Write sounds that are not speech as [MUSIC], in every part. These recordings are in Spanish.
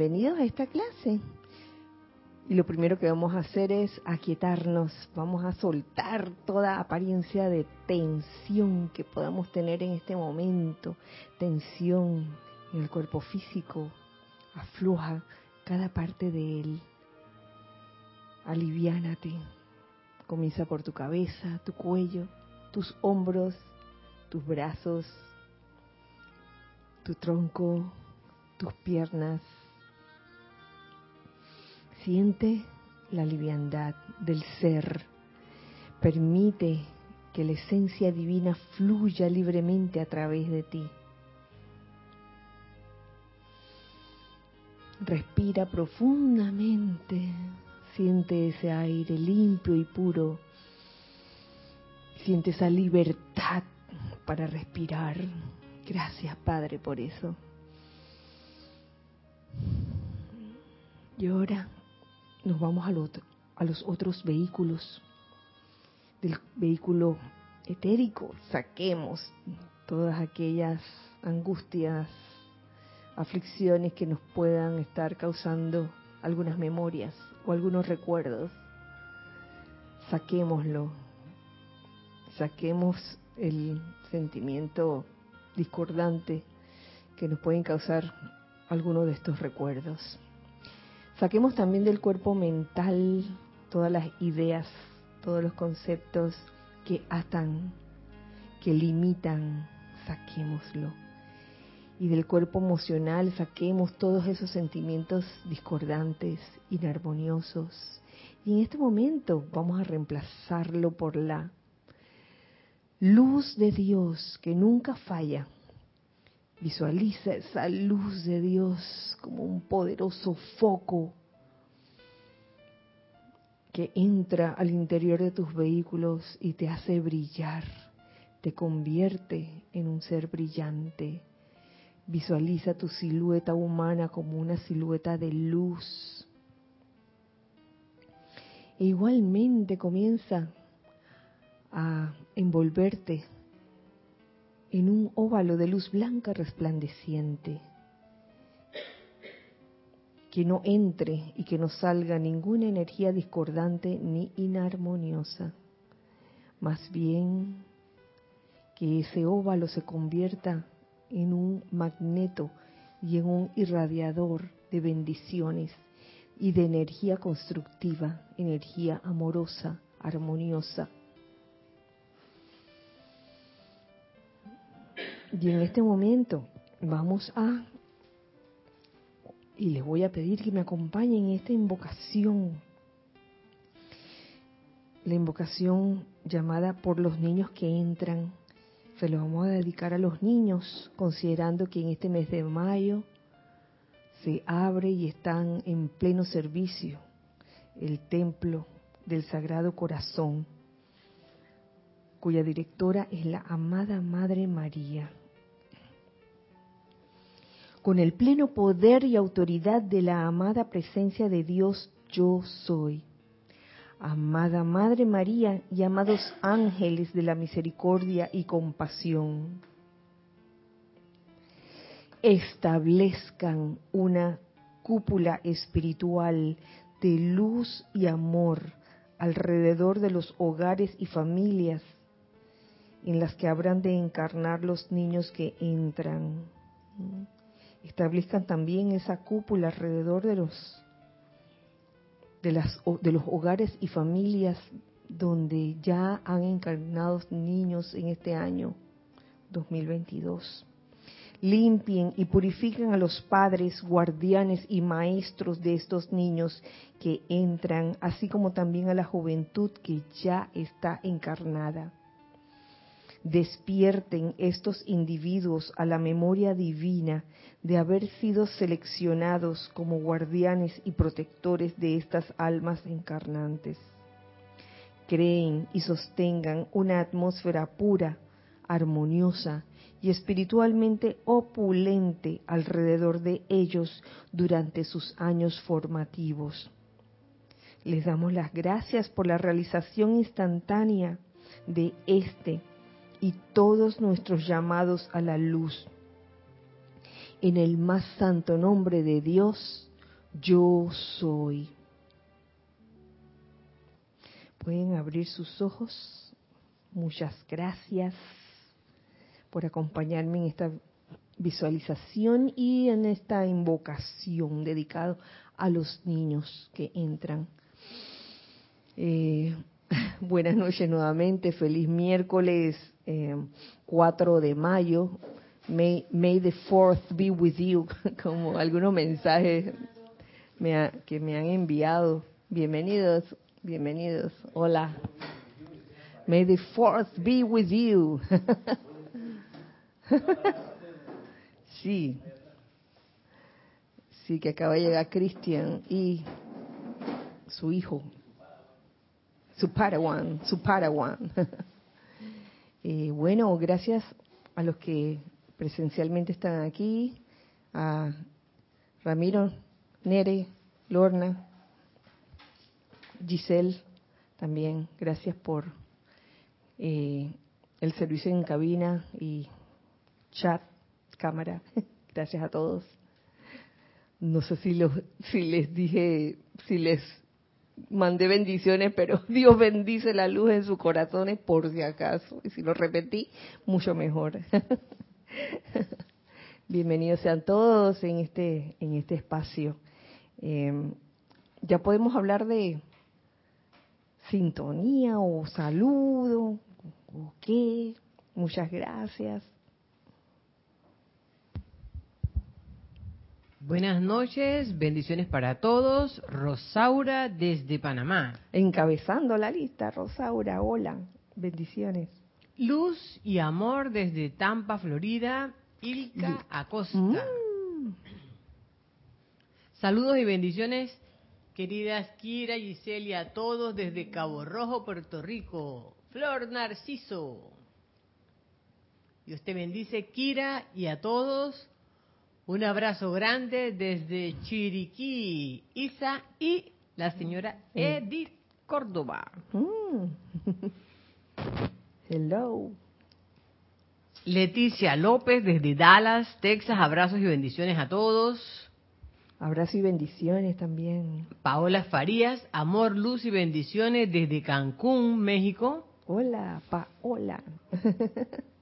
bienvenidos a esta clase. Y lo primero que vamos a hacer es aquietarnos, vamos a soltar toda apariencia de tensión que podamos tener en este momento, tensión en el cuerpo físico, afloja cada parte de él, aliviánate, comienza por tu cabeza, tu cuello, tus hombros, tus brazos, tu tronco, tus piernas. Siente la liviandad del ser. Permite que la esencia divina fluya libremente a través de ti. Respira profundamente. Siente ese aire limpio y puro. Siente esa libertad para respirar. Gracias, Padre, por eso. Y ahora nos vamos a los otros vehículos. Del vehículo etérico, saquemos todas aquellas angustias, aflicciones que nos puedan estar causando algunas memorias o algunos recuerdos. Saquémoslo. Saquemos el sentimiento discordante que nos pueden causar algunos de estos recuerdos. Saquemos también del cuerpo mental todas las ideas, todos los conceptos que atan, que limitan, saquémoslo. Y del cuerpo emocional saquemos todos esos sentimientos discordantes, inarmoniosos. Y en este momento vamos a reemplazarlo por la luz de Dios que nunca falla. Visualiza esa luz de Dios como un poderoso foco que entra al interior de tus vehículos y te hace brillar, te convierte en un ser brillante. Visualiza tu silueta humana como una silueta de luz. E igualmente comienza a envolverte en un óvalo de luz blanca resplandeciente. Que no entre y que no salga ninguna energía discordante ni inarmoniosa. Más bien que ese óvalo se convierta en un magneto y en un irradiador de bendiciones y de energía constructiva, energía amorosa, armoniosa, Y en este momento vamos a, y les voy a pedir que me acompañen en esta invocación, la invocación llamada por los niños que entran. Se lo vamos a dedicar a los niños, considerando que en este mes de mayo se abre y están en pleno servicio el templo del Sagrado Corazón, cuya directora es la amada Madre María con el pleno poder y autoridad de la amada presencia de Dios yo soy. Amada Madre María y amados ángeles de la misericordia y compasión, establezcan una cúpula espiritual de luz y amor alrededor de los hogares y familias en las que habrán de encarnar los niños que entran establezcan también esa cúpula alrededor de los de, los hogares y familias donde ya han encarnado niños en este año 2022. Limpien y purifiquen a los padres, guardianes y maestros de estos niños que entran, así como también a la juventud que ya está encarnada despierten estos individuos a la memoria divina de haber sido seleccionados como guardianes y protectores de estas almas encarnantes. Creen y sostengan una atmósfera pura, armoniosa y espiritualmente opulente alrededor de ellos durante sus años formativos. Les damos las gracias por la realización instantánea de este y todos nuestros llamados a la luz. En el más santo nombre de Dios, yo soy. Pueden abrir sus ojos. Muchas gracias por acompañarme en esta visualización y en esta invocación dedicada a los niños que entran. Eh, [LAUGHS] buenas noches nuevamente, feliz miércoles 4 eh, de mayo. May, may the fourth be with you, [LAUGHS] como algunos mensajes que me han enviado. Bienvenidos, bienvenidos. Hola. May the fourth be with you. [LAUGHS] sí. Sí, que acaba de llegar Cristian y su hijo, su Padawan, su Padawan. [LAUGHS] y bueno, gracias a los que presencialmente están aquí, a Ramiro, Nere, Lorna, Giselle, también gracias por eh, el servicio en cabina y chat, cámara. [LAUGHS] Gracias a todos. No sé si, los, si les dije, si les mandé bendiciones, pero [LAUGHS] Dios bendice la luz en sus corazones por si acaso. Y si lo repetí, mucho mejor. [LAUGHS] Bienvenidos sean todos en este, en este espacio. Em, ya podemos hablar de sintonía o saludo o qué. Muchas gracias. Buenas noches, bendiciones para todos. Rosaura desde Panamá. Encabezando la lista, Rosaura, hola, bendiciones. Luz y amor desde Tampa, Florida, Ilka Acosta. Mm. Saludos y bendiciones, queridas Kira, Giselle y a todos desde Cabo Rojo, Puerto Rico. Flor Narciso. Dios te bendice, Kira, y a todos. Un abrazo grande desde Chiriquí, Isa y la señora. Edith Córdoba. Mm. [LAUGHS] Hello. Leticia López desde Dallas, Texas. Abrazos y bendiciones a todos. Abrazos y bendiciones también. Paola Farías, amor, luz y bendiciones desde Cancún, México. Hola, Paola. [LAUGHS]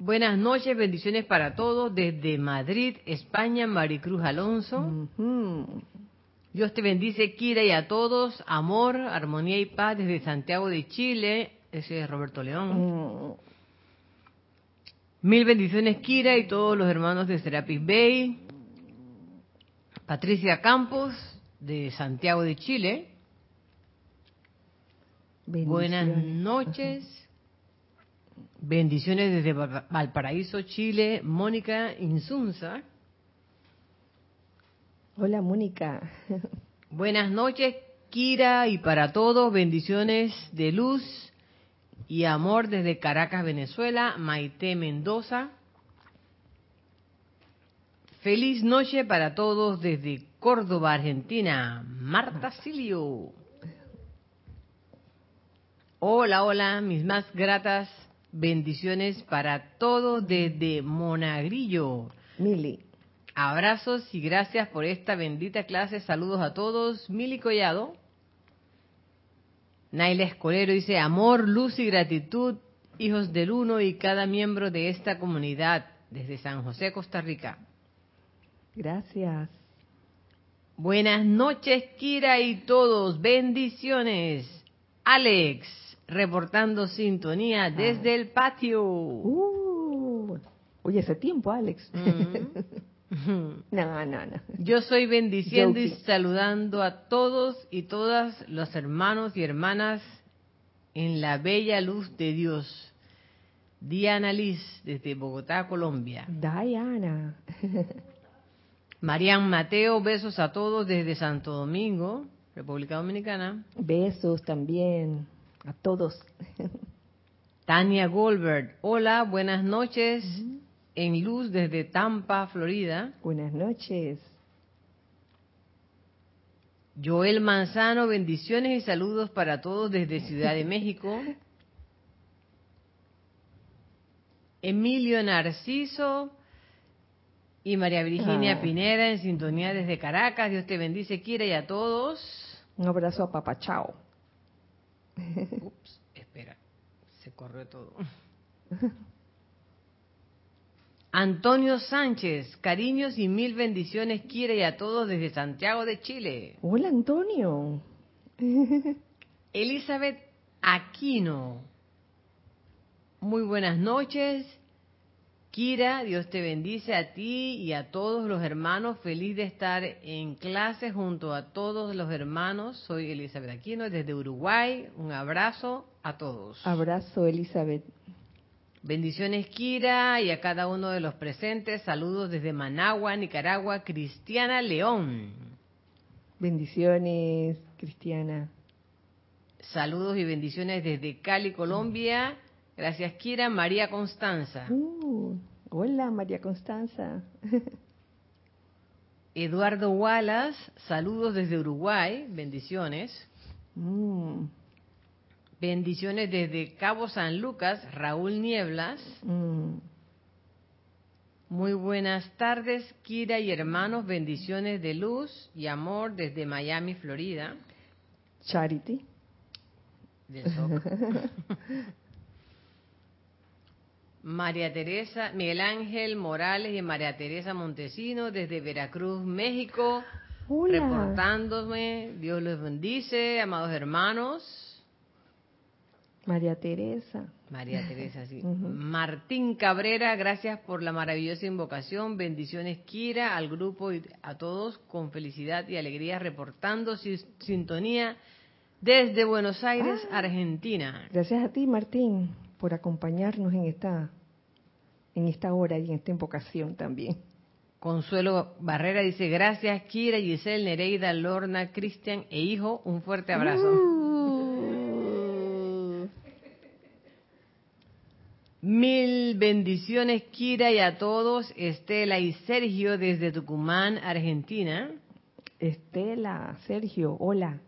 Buenas noches, bendiciones para todos desde Madrid, España, Maricruz Alonso. Dios te bendice, Kira, y a todos. Amor, armonía y paz desde Santiago de Chile. Ese es Roberto León. Mm. Mil bendiciones, Kira, y todos los hermanos de Serapis Bay. Patricia Campos, de Santiago de Chile. Buenas noches. Bendiciones desde Valparaíso, Chile, Mónica Insunza. Hola, Mónica. [LAUGHS] Buenas noches, Kira, y para todos, bendiciones de luz y amor desde Caracas, Venezuela, Maite Mendoza. Feliz noche para todos desde Córdoba, Argentina, Marta Silio. Hola, hola, mis más gratas Bendiciones para todos desde Monagrillo. Mili. Abrazos y gracias por esta bendita clase. Saludos a todos. Mili Collado. Naila Escolero dice, amor, luz y gratitud, hijos del uno y cada miembro de esta comunidad, desde San José, Costa Rica. Gracias. Buenas noches, Kira y todos. Bendiciones. Alex reportando sintonía ah. desde el patio. Uh, oye, hace tiempo, Alex. [LAUGHS] no, no, no. Yo soy bendiciendo y saludando a todos y todas los hermanos y hermanas en la bella luz de Dios. Diana Liz, desde Bogotá, Colombia. Diana. [LAUGHS] Marian Mateo, besos a todos desde Santo Domingo, República Dominicana. Besos también a todos. [LAUGHS] Tania Goldberg, hola, buenas noches. En luz desde Tampa, Florida. Buenas noches. Joel Manzano, bendiciones y saludos para todos desde Ciudad de [LAUGHS] México. Emilio Narciso, Y María Virginia Ah. Pineda en sintonía desde Caracas. Dios te bendice, Kira, y a todos. Un abrazo a Papá Chao. Ups, espera, se corrió todo. [LAUGHS] Antonio Sánchez, cariños y mil bendiciones, Kira, y a todos desde Santiago de Chile. Hola, Antonio. [LAUGHS] Elizabeth Aquino, muy buenas noches. Kira, Dios te bendice a ti y a todos los hermanos. Feliz de estar en clase junto a todos los hermanos. Soy Elizabeth Aquino desde Uruguay. Un abrazo a todos. Abrazo, Elizabeth. Bendiciones, Kira, y a cada uno de los presentes. Saludos desde Managua, Nicaragua. Cristiana León. Bendiciones, Cristiana. Saludos y bendiciones desde Cali, Colombia. Gracias, Kira. María Constanza. Uh, hola, María Constanza. [LAUGHS] Eduardo Wallace. Saludos desde Uruguay. Bendiciones. Mm, Bendiciones desde Cabo San Lucas. Raúl Nieblas. mm. Muy buenas tardes, Kira y hermanos. Bendiciones de luz y amor desde Miami, Florida. Charity. Del. [LAUGHS] María Teresa, Miguel Ángel Morales y María Teresa Montesino desde Veracruz, México, Hola. reportándome. Dios los bendice, amados hermanos. María Teresa. María Teresa, sí. [LAUGHS] Martín Cabrera, gracias por la maravillosa invocación. Bendiciones, Kira, al grupo y a todos con felicidad y alegría, reportando si- sintonía desde Buenos Aires, Ah. Argentina. Gracias a ti, Martín, por acompañarnos en esta, en esta hora y en esta invocación también. Consuelo Barrera dice, gracias Kira, Giselle, Nereida, Lorna, Cristian e hijo, un fuerte abrazo. Uh, Mil bendiciones Kira y a todos, Estela y Sergio desde Tucumán, Argentina. Estela, Sergio, hola.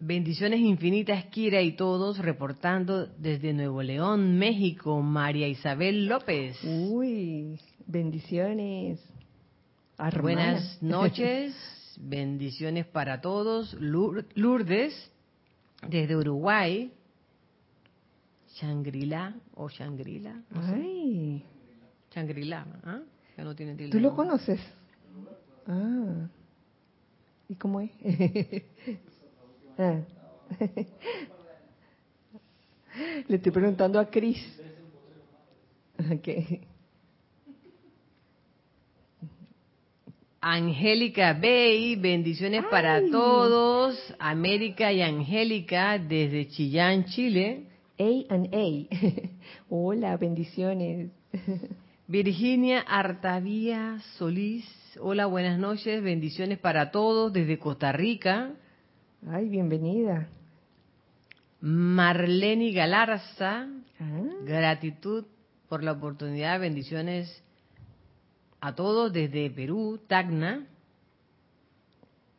Bendiciones infinitas Kira y todos, reportando desde Nuevo León, México, María Isabel López. Uy, bendiciones. Buenas [LAUGHS] noches, bendiciones para todos. Lourdes, desde Uruguay. Shangri-La o Shangri-La. no. Ay, Shangri-La, ¿ah? No tiene tilde. ¿tú lo conoces? Ah, ¿y cómo es? [LAUGHS] Ah. [LAUGHS] Le estoy preguntando a Cris. Ok. Angélica Bay, bendiciones para todos. América y Angélica desde Chillán, Chile. A and A. [LAUGHS] Hola, bendiciones. [LAUGHS] Virginia Artavía Solís, hola, buenas noches, bendiciones para todos desde Costa Rica. Ay, bienvenida. Marlene Galarza, Ah, gratitud por la oportunidad, bendiciones a todos desde Perú, Tacna.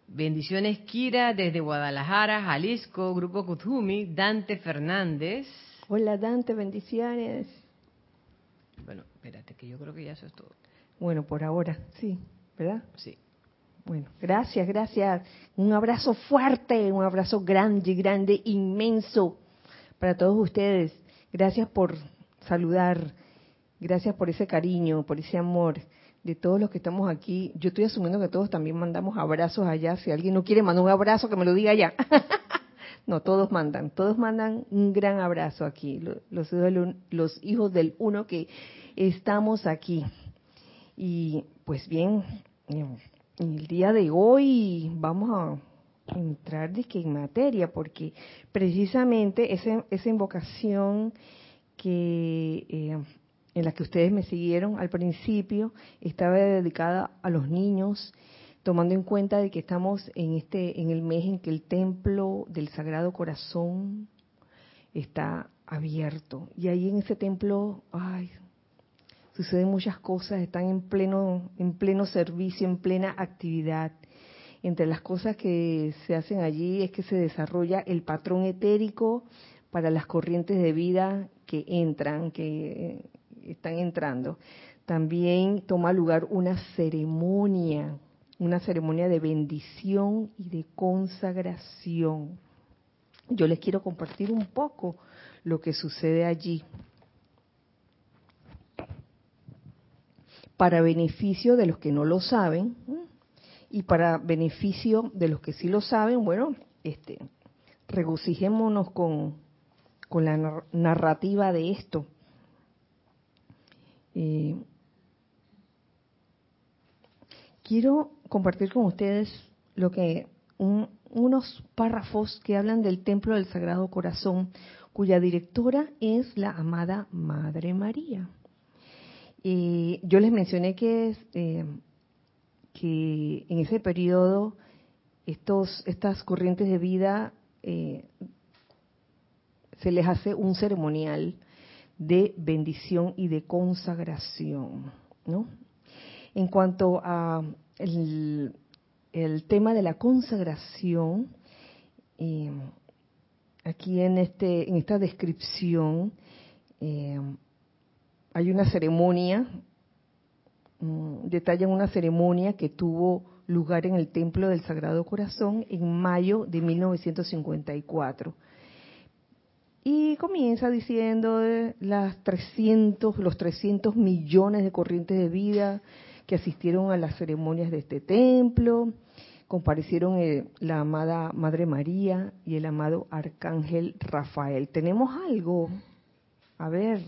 Bendiciones Kira desde Guadalajara, Jalisco, Grupo Kuzumi, Dante Fernández. Hola, Dante, bendiciones. Bueno, espérate, que yo creo que ya eso es todo. Bueno, por ahora, sí, ¿verdad? Sí. Bueno, gracias, gracias. Un abrazo fuerte, un abrazo grande, grande, inmenso para todos ustedes. Gracias por saludar, gracias por ese cariño, por ese amor de todos los que estamos aquí. Yo estoy asumiendo que todos también mandamos abrazos allá. Si alguien no quiere mandar un abrazo, que me lo diga allá. [LAUGHS] no, todos mandan, todos mandan un gran abrazo aquí, lo- los, los hijos del uno que estamos aquí. Y pues bien, en el día de hoy vamos a entrar dizque, en materia, porque precisamente ese- esa invocación que eh, en la que ustedes me siguieron al principio estaba dedicada a los niños, tomando en cuenta de que estamos en este en el mes en que el templo del Sagrado Corazón está abierto. Y ahí en ese templo, ay, suceden muchas cosas, están en pleno, en pleno servicio, en plena actividad. Entre las cosas que se hacen allí es que se desarrolla el patrón etérico para las corrientes de vida que entran, que eh, están entrando. también toma lugar una ceremonia, una ceremonia de bendición y de consagración. Yo les quiero compartir un poco lo que sucede allí. Para beneficio de los que no lo saben y para beneficio de los que sí lo saben, bueno, este, regocijémonos con, con la narrativa de esto. Eh, quiero compartir con ustedes lo que unos párrafos que hablan del Templo del Sagrado Corazón, cuya directora es la amada Madre María. Y yo les mencioné que, eh, en ese periodo estas corrientes de vida eh, se les hace un ceremonial de bendición y de consagración. En cuanto a el, tema de la consagración, eh, aquí en este en esta descripción hay una ceremonia, mm, detallan una ceremonia que tuvo lugar en el Templo del Sagrado Corazón en mayo de 1954. Y comienza diciendo las 300, los 300 millones de corrientes de vida que asistieron a las ceremonias de este templo, comparecieron eh, la amada Madre María y el amado Arcángel Rafael. ¿Tenemos algo? A ver.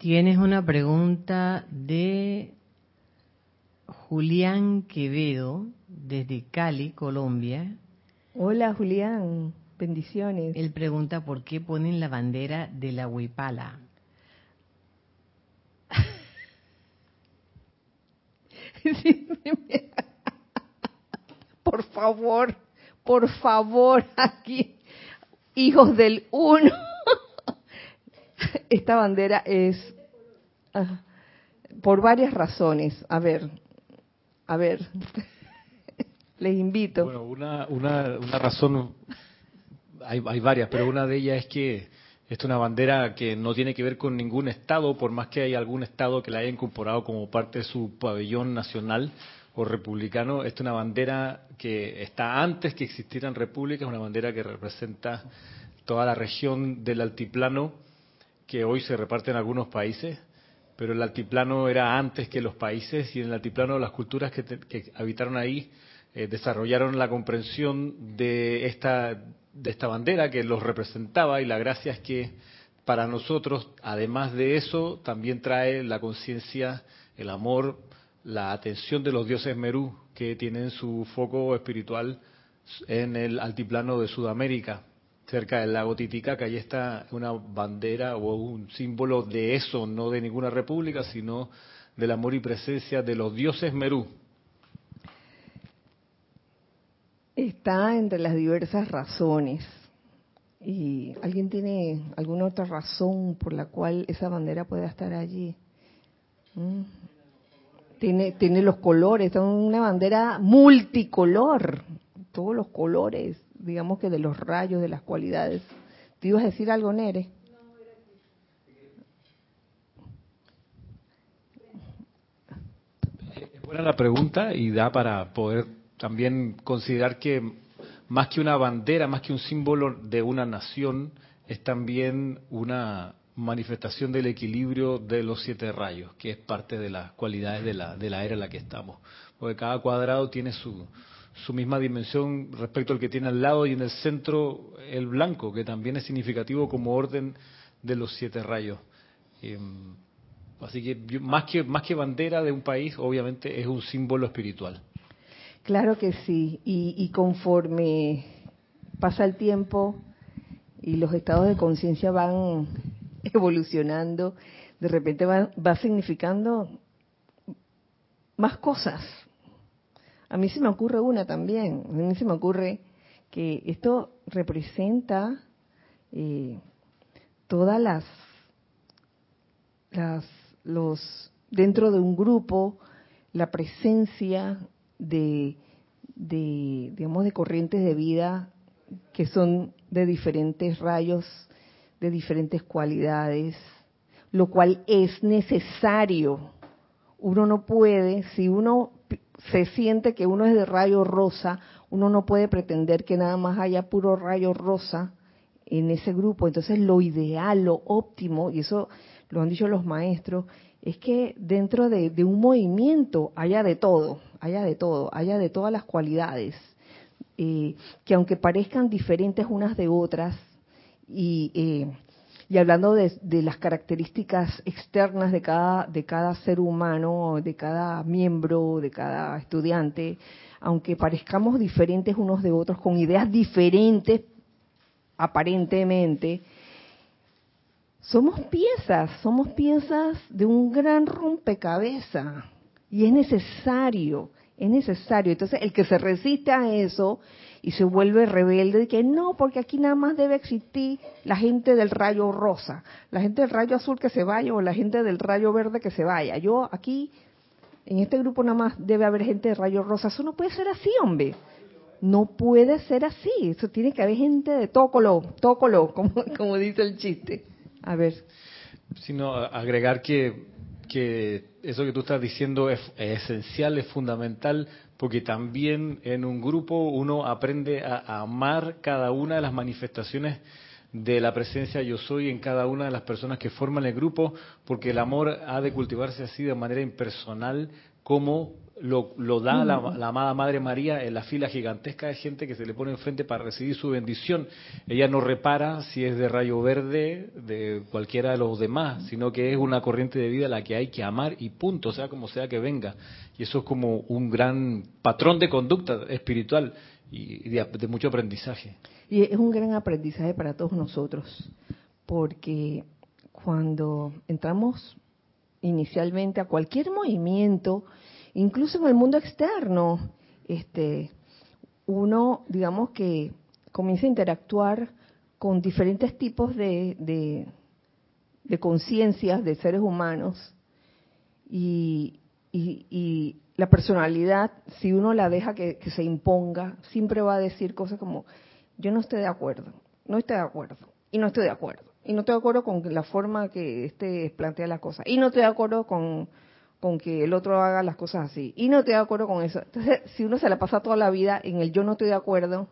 Tienes una pregunta de Julián Quevedo, desde Cali, Colombia. Hola Julián, bendiciones. Él pregunta por qué ponen la bandera de la huipala. [LAUGHS] [LAUGHS] por favor, por favor, aquí, hijos del uno. Esta bandera es ah, por varias razones. A ver, a ver, [LAUGHS] les invito. Bueno, una, una, una razón, hay, hay varias, pero una de ellas es que esta es una bandera que no tiene que ver con ningún Estado, por más que haya algún Estado que la haya incorporado como parte de su pabellón nacional o republicano. Esta es una bandera que está antes que existieran repúblicas, una bandera que representa toda la región del altiplano que hoy se reparte en algunos países, pero el altiplano era antes que los países y en el altiplano las culturas que, habitaron ahí eh, desarrollaron la comprensión de esta de esta bandera que los representaba y la gracia es que para nosotros, además de eso, también trae la conciencia, el amor, la atención de los dioses Merú que tienen su foco espiritual en el altiplano de Sudamérica, cerca del lago Titicaca. Ahí está una bandera o un símbolo de eso, no de ninguna república, sino del amor y presencia de los dioses Merú. Está entre las diversas razones. ¿Y alguien tiene alguna otra razón por la cual esa bandera pueda estar allí? ¿Mm? Tiene, tiene los colores, es una bandera multicolor, todos los colores, digamos que de los rayos, de las cualidades. ¿Te ibas a decir algo, Nere? Es buena la pregunta y da para poder también considerar que más que una bandera, más que un símbolo de una nación, es también una manifestación del equilibrio de los siete rayos, que es parte de las cualidades de la, de la era en la que estamos. Porque cada cuadrado tiene su, su misma dimensión respecto al que tiene al lado y en el centro el blanco, que también es significativo como orden de los siete rayos. Em, así que más que bandera de un país, obviamente es un símbolo espiritual. Claro que sí, y, conforme pasa el tiempo y los estados de conciencia van [LAUGHS] evolucionando, de repente va, va significando más cosas. A mí se me ocurre una también, a mí se me ocurre que esto representa eh, todas las, las, los, dentro de un grupo, la presencia de, digamos, de corrientes de vida que son de diferentes rayos, de diferentes cualidades, lo cual es necesario. Uno no puede, si uno se siente que uno es de rayo rosa, uno no puede pretender que nada más haya puro rayo rosa en ese grupo. Entonces lo ideal, lo óptimo, y eso lo han dicho los maestros, es que dentro de, un movimiento haya de todo, haya de todo, haya de todas las cualidades, eh, que aunque parezcan diferentes unas de otras, y, eh, y hablando de, las características externas de cada, de cada ser humano, de cada miembro, de cada estudiante, aunque parezcamos diferentes unos de otros, con ideas diferentes aparentemente, somos piezas, somos piezas de un gran rompecabezas. Y es necesario, es necesario. Entonces, el que se resiste a eso y se vuelve rebelde, de que no, porque aquí nada más debe existir la gente del rayo rosa, la gente del rayo azul que se vaya o la gente del rayo verde que se vaya. Yo aquí, en este grupo nada más debe haber gente del rayo rosa. Eso no puede ser así, hombre. No puede ser así. Eso tiene que haber gente de todo color, [LAUGHS] como, como dice el chiste. A ver. Sino agregar que, que eso que tú estás diciendo es, esencial, es fundamental, porque también en un grupo uno aprende a, amar cada una de las manifestaciones de la presencia yo soy en cada una de las personas que forman el grupo, porque el amor ha de cultivarse así de manera impersonal como lo, lo da la, amada Madre María en la fila gigantesca de gente que se le pone enfrente para recibir su bendición. Ella no repara si es de rayo verde, de cualquiera de los demás, sino que es una corriente de vida a la que hay que amar y punto, sea como sea que venga. Y eso es como un gran patrón de conducta espiritual y de, de mucho aprendizaje. Y es un gran aprendizaje para todos nosotros, porque cuando entramos inicialmente a cualquier movimiento, incluso en el mundo externo, este, uno, digamos que comienza a interactuar con diferentes tipos de, de, conciencias de seres humanos y, la personalidad, si uno la deja que, se imponga, siempre va a decir cosas como, yo no estoy de acuerdo, no estoy de acuerdo, y no estoy de acuerdo, y no estoy de acuerdo con la forma que este plantea las cosas, y no estoy de acuerdo con con que el otro haga las cosas así. Y no estoy de acuerdo con eso. Entonces, si uno se la pasa toda la vida en el yo no estoy de acuerdo,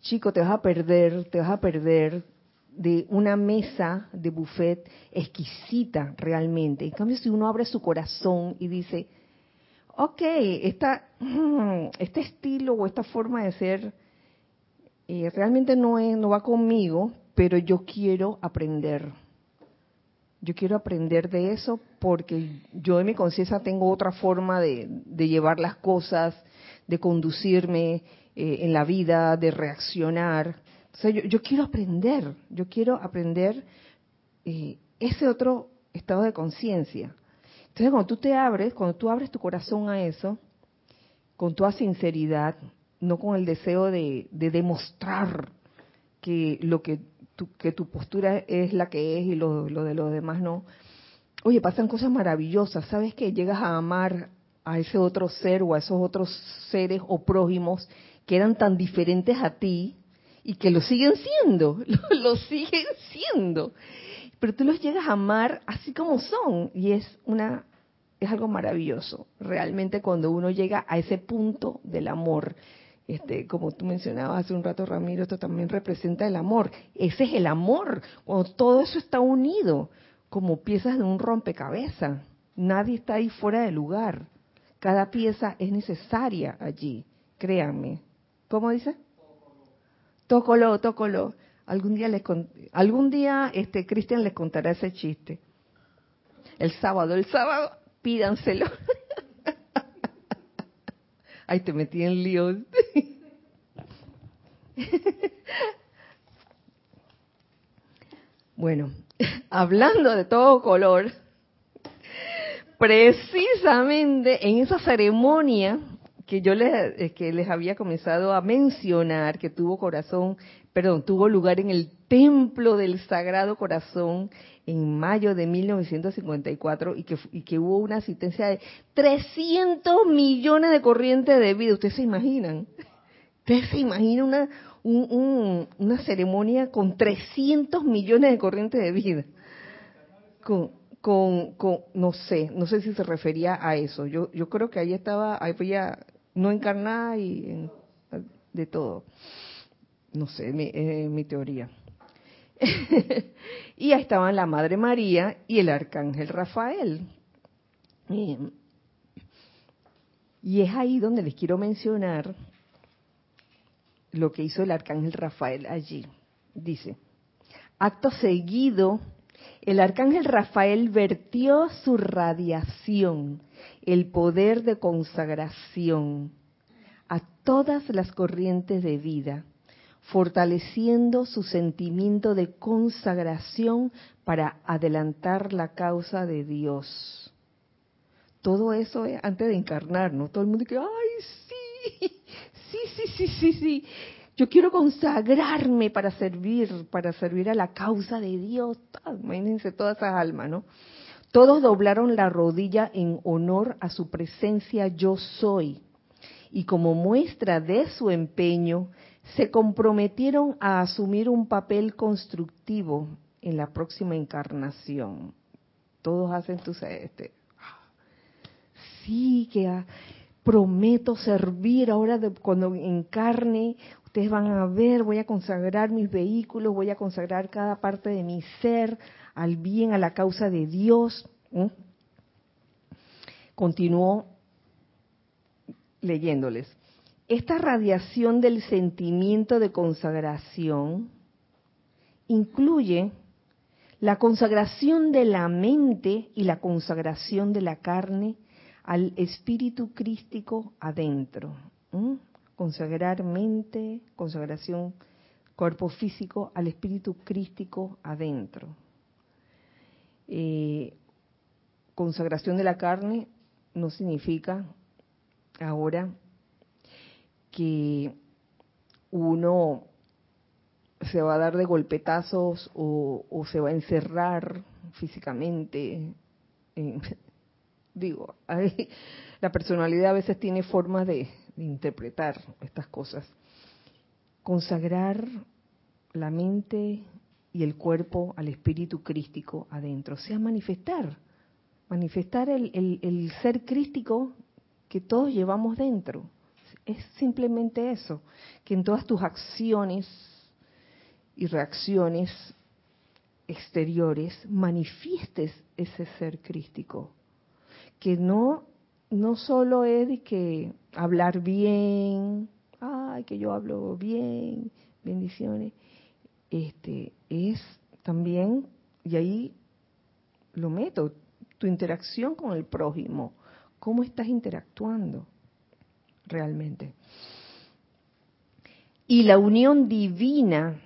chico, te vas a perder, te vas a perder de una mesa de buffet exquisita realmente. En cambio, si uno abre su corazón y dice, ok, esta, este estilo o esta forma de ser eh, realmente no, es, no va conmigo, pero yo quiero aprender yo quiero aprender de eso porque yo en mi conciencia tengo otra forma de, llevar las cosas, de conducirme eh, en la vida, de reaccionar. O yo, yo quiero aprender, yo quiero aprender eh, ese otro estado de conciencia. Entonces, cuando tú te abres, cuando tú abres tu corazón a eso, con toda sinceridad, no con el deseo de, de demostrar que lo que que tu postura es la que es y lo, de los demás no. Oye, pasan cosas maravillosas, ¿sabes que Llegas a amar a ese otro ser o a esos otros seres o prójimos que eran tan diferentes a ti y que lo siguen siendo, [LAUGHS] lo, lo siguen siendo. Pero tú los llegas a amar así como son y es una es algo maravilloso, realmente cuando uno llega a ese punto del amor este, como tú mencionabas hace un rato, Ramiro, esto también representa el amor. Ese es el amor, cuando todo eso está unido como piezas de un rompecabezas. Nadie está ahí fuera de lugar. Cada pieza es necesaria allí, créanme. ¿Cómo dice? Tócolo, tócolo. Algún día les algún día este Cristian les contará ese chiste. El sábado, el sábado, pídanselo. [LAUGHS] Ay, te metí en líos. bueno, hablando de todo color, precisamente en esa ceremonia que yo les, eh, que les había comenzado a mencionar, que tuvo corazón, perdón, tuvo lugar en el templo del Sagrado Corazón en mayo de 1954 y que, y que hubo una asistencia de 300 millones de corrientes de vida. ¿Ustedes se imaginan? ¿Ustedes se imaginan una, una ceremonia con 300 millones de corrientes de vida? con, con, con, no sé, no sé si se refería a eso. Yo, yo creo que ahí estaba, ahí había no encarnada y de todo. No sé, mi, eh, mi teoría. [LAUGHS] y ahí estaban la Madre María y el Arcángel Rafael. y es ahí donde les quiero mencionar lo que hizo el Arcángel Rafael allí. Dice, acto seguido, el Arcángel Rafael vertió su radiación, el poder de consagración, a todas las corrientes de vida fortaleciendo su sentimiento de consagración para adelantar la causa de Dios. Todo eso es antes de encarnar, ¿no? Todo el mundo dice, ay, sí, sí, sí, sí, sí, sí. Yo quiero consagrarme para servir, para servir a la causa de Dios. Imagínense toda esa alma, ¿no? Todos doblaron la rodilla en honor a su presencia yo soy. Y como muestra de su empeño, se comprometieron a asumir un papel constructivo en la próxima encarnación. Todos hacen tu este, sí que prometo servir ahora cuando encarne, ustedes van a ver, voy a consagrar mis vehículos, voy a consagrar cada parte de mi ser al bien, a la causa de Dios. Continuó leyéndoles esta radiación del sentimiento de consagración incluye la consagración de la mente y la consagración de la carne al espíritu crístico adentro. Consagrar mente, consagración cuerpo físico al espíritu crístico adentro. Eh, consagración de la carne no significa ahora que uno se va a dar de golpetazos o, se va a encerrar físicamente. [LAUGHS] digo, [LAUGHS] la personalidad a veces tiene formas de, interpretar estas cosas. Consagrar la mente y el cuerpo al espíritu crístico adentro, o sea, manifestar, manifestar el, el ser crístico que todos llevamos dentro es simplemente eso, que en todas tus acciones y reacciones exteriores manifiestes ese ser crístico, que no no solo es de que hablar bien, ay, que yo hablo bien, bendiciones, este es también y ahí lo meto, tu interacción con el prójimo, cómo estás interactuando realmente. Y la unión divina,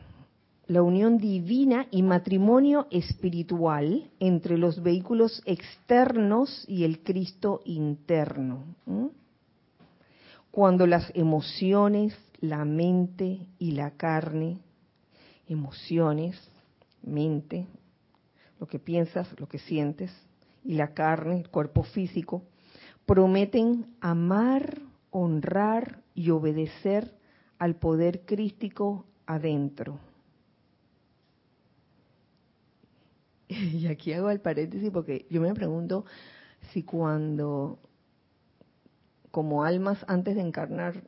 la unión divina y matrimonio espiritual entre los vehículos externos y el Cristo interno. Cuando las emociones, la mente y la carne, emociones, mente, lo que piensas, lo que sientes, y la carne, el cuerpo físico, prometen amar honrar y obedecer al poder crístico adentro. [LAUGHS] Y aquí hago el paréntesis porque yo me pregunto si cuando, como almas antes de encarnar,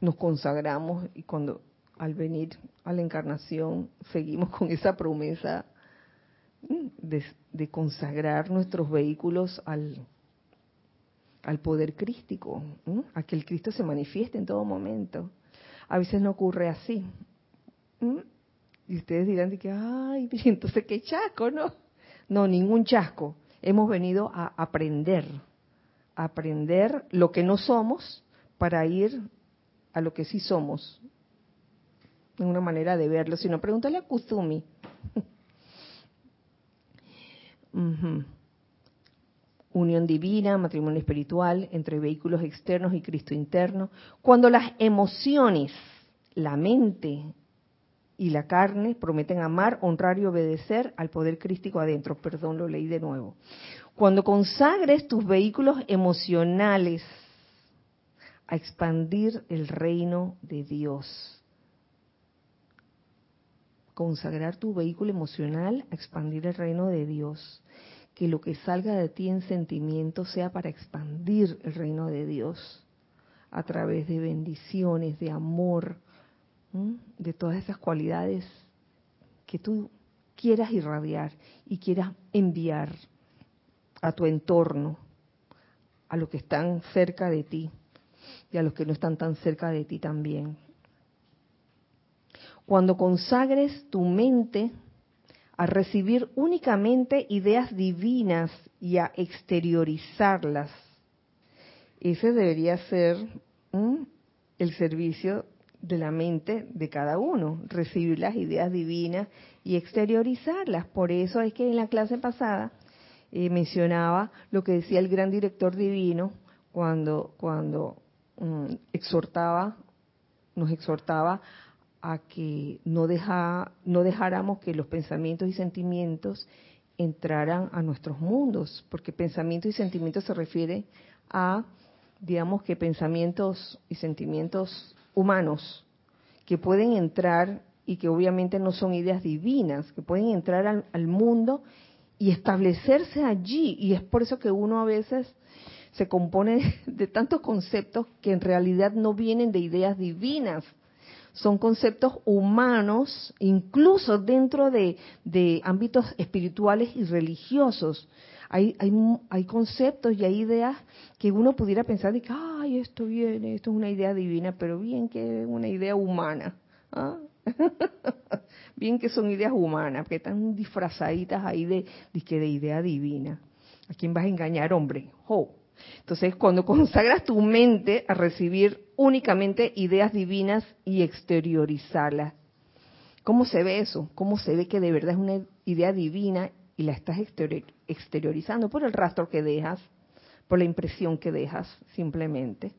nos consagramos y cuando al venir a la encarnación seguimos con esa promesa de, de consagrar nuestros vehículos al, al poder crístico, a que el Cristo se manifieste en todo momento. A veces no ocurre así. Y ustedes dirán que, ay, [LAUGHS] entonces qué chasco, ¿no? No, ningún chasco. Hemos venido a aprender, a aprender lo que no somos para ir a lo que sí somos. En una manera de verlo. Si no, pregúntale a Kuzumi. [LAUGHS] unión divina, matrimonio espiritual entre vehículos externos y Cristo interno, cuando las emociones, la mente y la carne prometen amar, honrar y obedecer al poder crístico adentro. Perdón, lo leí de nuevo. Cuando consagres tus vehículos emocionales a expandir el reino de Dios. consagrar tu vehículo emocional a expandir el reino de Dios. Que lo que salga de ti en sentimiento sea para expandir el reino de Dios a través de bendiciones, de amor, de todas esas cualidades que tú quieras irradiar y quieras enviar a tu entorno, a los que están cerca de ti y a los que no están tan cerca de ti también. Cuando consagres tu mente a recibir únicamente ideas divinas y a exteriorizarlas, ese debería ser el servicio de la mente de cada uno, recibir las ideas divinas y exteriorizarlas. Por eso es que en la clase pasada eh, mencionaba lo que decía el gran director divino cuando, cuando mm, exhortaba, nos exhortaba a que no, deja, no dejáramos que los pensamientos y sentimientos entraran a nuestros mundos, porque pensamientos y sentimientos se refiere a, digamos que pensamientos y sentimientos humanos que pueden entrar y que obviamente no son ideas divinas, que pueden entrar al, mundo y establecerse allí. Y es por eso que uno a veces se compone [LAUGHS] de tantos conceptos que en realidad no vienen de ideas divinas. Son conceptos humanos, incluso dentro de, ámbitos espirituales y religiosos. Hay, hay, hay, conceptos y hay ideas que uno pudiera pensar de que, ay, esto viene, esto es una idea divina, pero bien que es una idea humana. ¿ah? [LAUGHS] bien que son ideas humanas, que están disfrazaditas ahí de, de, de idea divina. ¿A quién vas a engañar, hombre? Entonces, cuando consagras tu mente a recibir únicamente ideas divinas y exteriorizarlas, ¿cómo se ve eso? ¿Cómo se ve que de verdad es una idea divina y la estás exteriorizando por el rastro que dejas, por la impresión que dejas simplemente.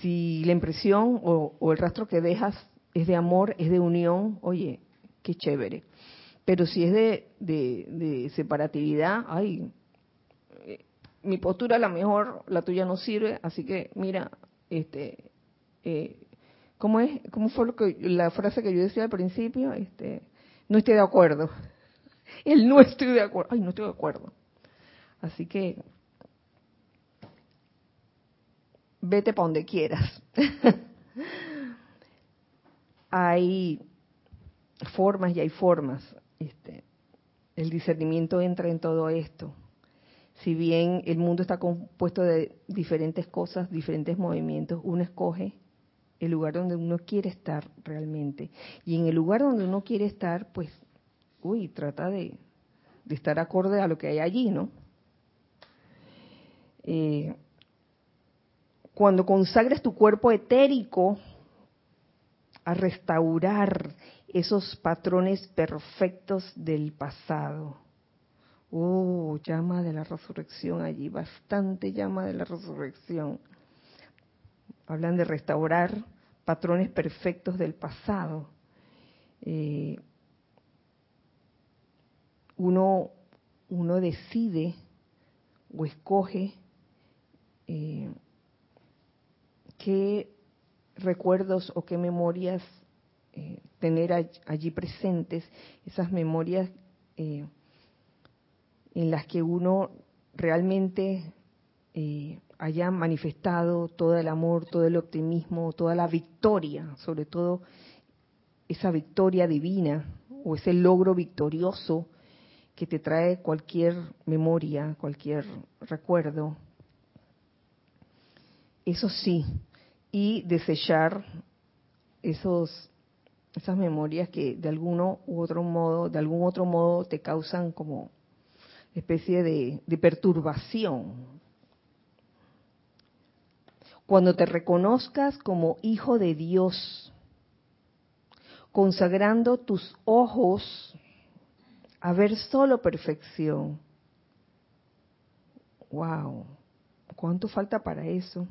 Si la impresión o, el rastro que dejas es de amor, es de unión, oye, qué chévere. Pero si es de, de, separatividad, ay, mi postura la mejor, la tuya no sirve, así que mira, este, eh, ¿cómo es? ¿Cómo fue lo que, la frase que yo decía al principio? Este, no estoy de acuerdo. [LAUGHS] El no estoy de acuerdo. Ay, no estoy de acuerdo. Así que vete para donde quieras. [LAUGHS] hay formas y hay formas. Este, el discernimiento entra en todo esto. Si bien el mundo está compuesto de diferentes cosas, diferentes movimientos, uno escoge el lugar donde uno quiere estar realmente. Y en el lugar donde uno quiere estar, pues uy, trata de, estar acorde a lo que hay allí, ¿no? Eh, cuando consagres tu cuerpo etérico a restaurar esos patrones perfectos del pasado. Oh, llama de la resurrección allí, bastante llama de la resurrección. Hablan de restaurar patrones perfectos del pasado. Eh, uno, uno decide o escoge eh, qué recuerdos o qué memorias eh, tener allí presentes, esas memorias en las que uno realmente haya manifestado todo el amor, todo el optimismo, toda la victoria, sobre todo esa victoria divina o ese logro victorioso que te trae cualquier memoria, cualquier recuerdo. Eso sí, y desechar esos esas memorias que de alguno u otro modo, de algún otro modo te causan como especie de, perturbación. Cuando te reconozcas como hijo de Dios, consagrando tus ojos a ver solo perfección. Wow, ¿cuánto falta para eso?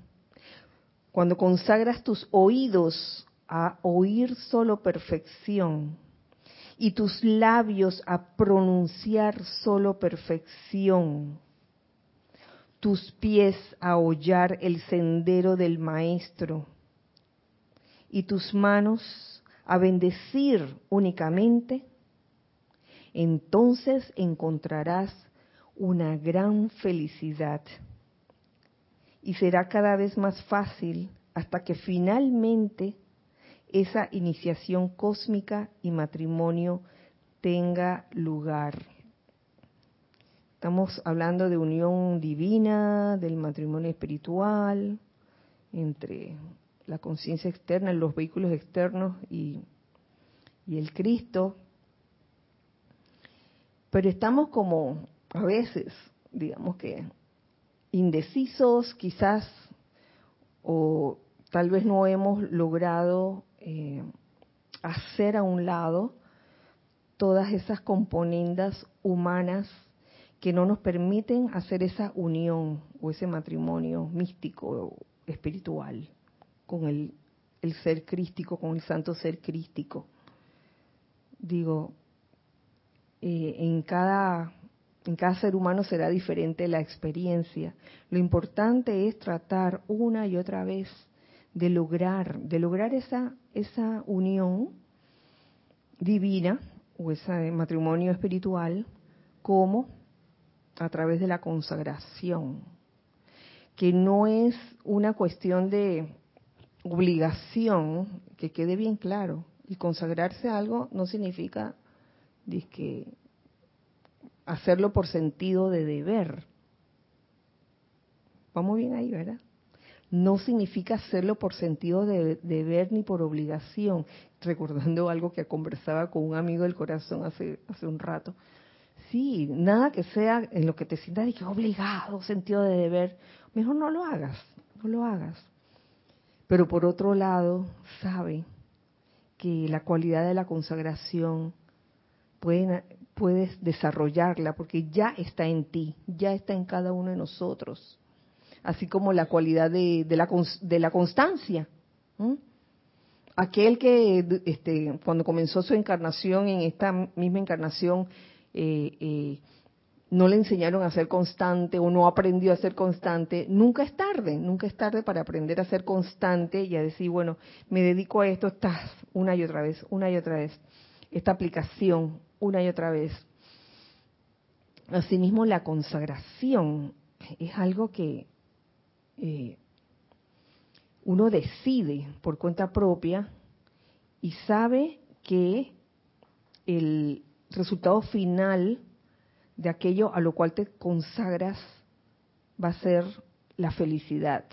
Cuando consagras tus oídos a oír solo perfección y tus labios a pronunciar solo perfección, tus pies a hollar el sendero del Maestro. Y tus manos a bendecir únicamente, entonces encontrarás una gran felicidad. Y será cada vez más fácil hasta que finalmente esa iniciación cósmica y matrimonio tenga lugar. Estamos hablando de unión divina, del matrimonio espiritual, entre la conciencia externa, los vehículos externos y, y el Cristo. Pero estamos como a veces, digamos que indecisos quizás, o tal vez no hemos logrado eh, hacer a un lado todas esas componendas humanas que no nos permiten hacer esa unión o ese matrimonio místico espiritual con el, el ser crístico, con el santo ser crístico. Digo, eh, en cada en cada ser humano será diferente la experiencia. Lo importante es tratar una y otra vez de lograr, de lograr esa, esa unión divina o ese matrimonio espiritual como a través de la consagración, que no es una cuestión de obligación, que quede bien claro. Y consagrarse a algo no significa hacerlo por sentido de deber. Vamos bien ahí, ¿verdad? No significa hacerlo por sentido de deber ni por obligación. Recordando algo que conversaba con un amigo del corazón hace, hace un rato. Sí, nada que sea en lo que te sientas de que obligado, sentido de deber. Mejor no lo hagas, no lo hagas. Pero por otro lado, sabe que la cualidad de la consagración puede puedes desarrollarla porque ya está en ti, ya está en cada uno de nosotros. Así como la cualidad de, la, de la, constancia. Aquel que este, cuando comenzó su encarnación, en esta misma encarnación, eh, eh, no le enseñaron a ser constante o no aprendió a ser constante, nunca es tarde, nunca es tarde para aprender a ser constante y a decir, bueno, me dedico a esto, estás una y otra vez, una y otra vez. Esta aplicación, una y otra vez. Asimismo, la consagración es algo que eh, uno decide por cuenta propia y sabe que el resultado final de aquello a lo cual te consagras va a ser la felicidad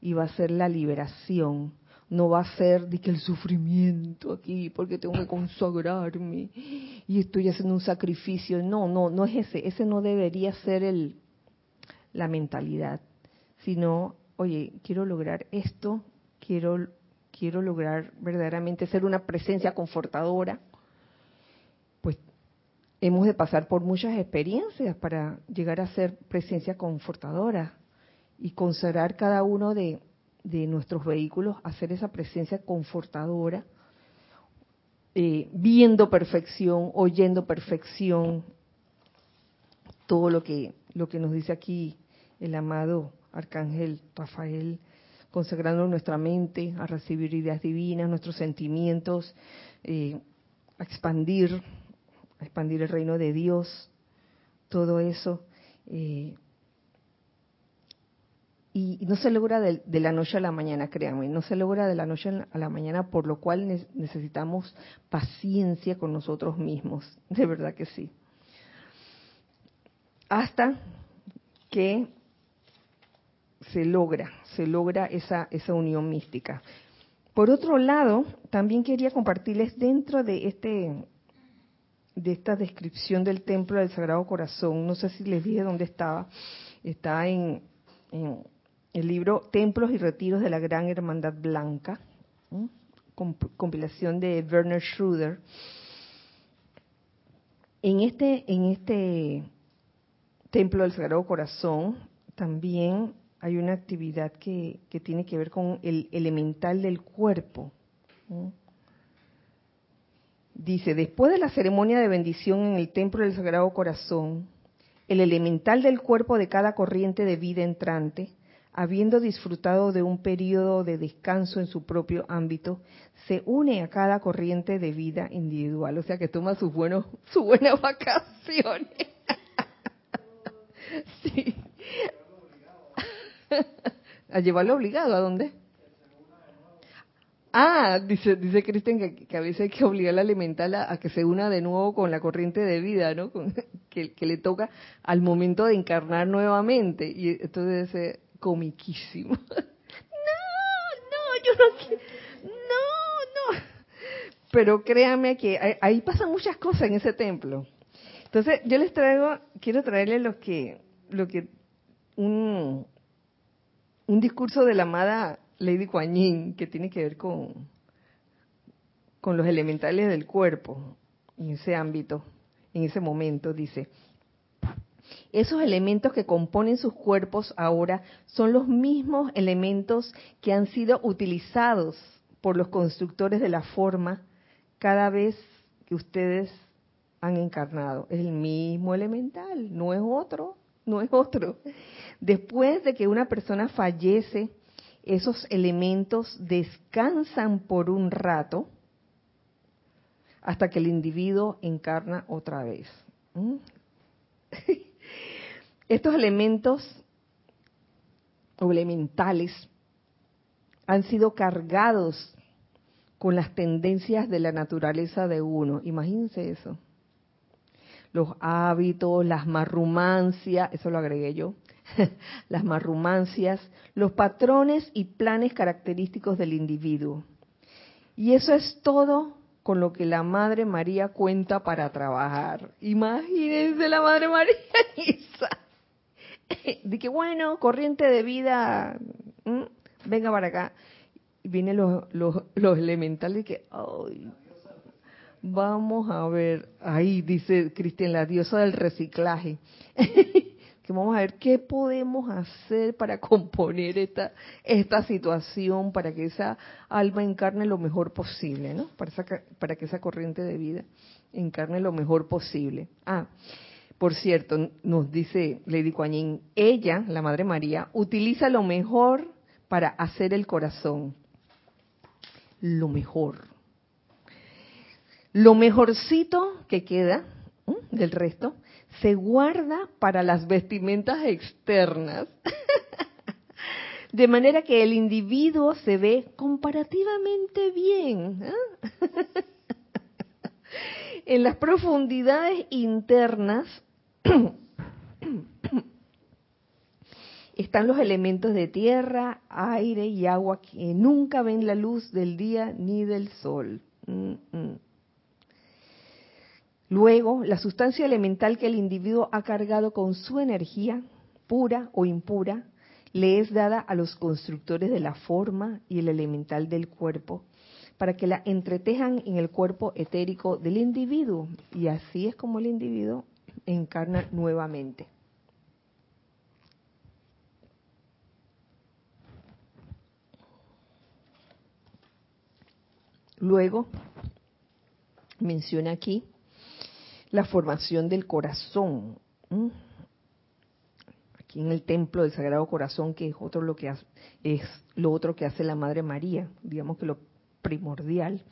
y va a ser la liberación no va a ser de que el sufrimiento aquí, porque tengo que consagrarme y estoy haciendo un sacrificio. No, no, no es ese. Ese no debería ser el, la mentalidad, sino, oye, quiero lograr esto, quiero, quiero lograr verdaderamente ser una presencia confortadora. Pues hemos de pasar por muchas experiencias para llegar a ser presencia confortadora y consagrar cada uno de de nuestros vehículos hacer esa presencia confortadora, eh, viendo perfección, oyendo perfección, todo lo que, lo que nos dice aquí el amado Arcángel Rafael, consagrando nuestra mente a recibir ideas divinas, nuestros sentimientos, eh, a expandir, expandir el reino de Dios, todo eso. Eh, y no se logra de, la noche a la mañana, créanme, no se logra de la noche a la mañana, por lo cual necesitamos paciencia con nosotros mismos, de verdad que sí. Hasta que se logra, se logra esa, esa unión mística. Por otro lado, también quería compartirles dentro de este de esta descripción del templo del Sagrado Corazón, no sé si les dije dónde estaba, está en el libro Templos y Retiros de la Gran Hermandad Blanca, compilación de Werner Schroeder. En este, en este Templo del Sagrado Corazón también hay una actividad que, tiene que ver con el elemental del cuerpo. Dice, después de la ceremonia de bendición en el Templo del Sagrado Corazón, el elemental del cuerpo de cada corriente de vida entrante habiendo disfrutado de un periodo de descanso en su propio ámbito, se une a cada corriente de vida individual, o sea que toma sus buenos, sus buenas [LAUGHS] vacaciones. [LAUGHS] sí. [LAUGHS] a llevarlo obligado, ¿a dónde? Ah, dice, dice Cristian que, a veces hay que obligar al elemental a, que se una de nuevo con la corriente de vida, ¿no? [LAUGHS] que, le toca al momento de encarnar nuevamente. Y entonces es comiquísimo. [LAUGHS] no, no, yo no quiero. No, no. Pero créanme que ahí pasan muchas cosas en ese templo. Entonces, yo les traigo, quiero traerles lo que, lo que un, un discurso de la amada Lady Kuan que tiene que ver con, con los elementales del cuerpo, en ese ámbito, en ese momento, dice, esos elementos que componen sus cuerpos ahora son los mismos elementos que han sido utilizados por los constructores de la forma cada vez que ustedes han encarnado. Es el mismo elemental, no es otro, no es otro. Después de que una persona fallece, esos elementos descansan por un rato hasta que el individuo encarna otra vez. ¿Mm? [LAUGHS] Estos elementos o elementales han sido cargados con las tendencias de la naturaleza de uno. Imagínense eso. Los hábitos, las marrumancias, eso lo agregué yo, [LAUGHS] las marrumancias, los patrones y planes característicos del individuo. Y eso es todo con lo que la Madre María cuenta para trabajar. Imagínense la Madre María Isa. De que bueno, corriente de vida, venga para acá. Y vienen los, los, los elementales que, ay, vamos a ver, ahí dice Cristian, la diosa del reciclaje. [LAUGHS] que vamos a ver qué podemos hacer para componer esta, esta situación, para que esa alma encarne lo mejor posible, ¿no? Para, para que esa corriente de vida encarne lo mejor posible. Ah, por cierto, nos dice Lady Kuan ella, la Madre María, utiliza lo mejor para hacer el corazón. Lo mejor. Lo mejorcito que queda del resto se guarda para las vestimentas externas. [LAUGHS] De manera que el individuo se ve comparativamente bien. ¿eh? [LAUGHS] en las profundidades internas [CLEARS THROAT] están los elementos de tierra, aire y agua que nunca ven la luz del día ni del sol. Mm, mm. Luego, la sustancia elemental que el individuo ha cargado con su energía, pura o impura, le es dada a los constructores de la forma y el elemental del cuerpo, para que la entretejan en el cuerpo etérico del individuo. Y así es como el individuo encarna nuevamente. Luego, menciona aquí la formación del corazón. Aquí en el templo del Sagrado Corazón, que es otro lo que es lo otro que hace la Madre María, digamos que lo primordial.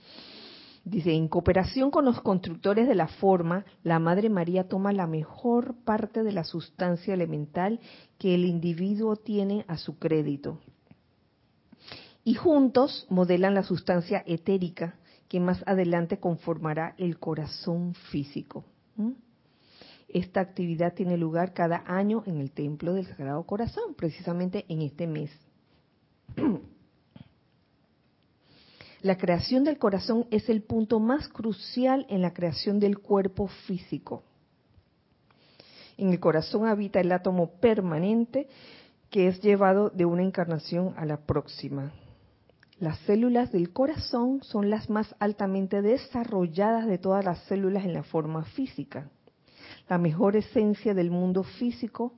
Dice, en cooperación con los constructores de la forma, la Madre María toma la mejor parte de la sustancia elemental que el individuo tiene a su crédito. Y juntos modelan la sustancia etérica que más adelante conformará el corazón físico. Esta actividad tiene lugar cada año en el Templo del Sagrado Corazón, precisamente en este mes. [CLEARS THROAT] La creación del corazón es el punto más crucial en la creación del cuerpo físico. En el corazón habita el átomo permanente que es llevado de una encarnación a la próxima. Las células del corazón son las más altamente desarrolladas de todas las células en la forma física. La mejor esencia del mundo físico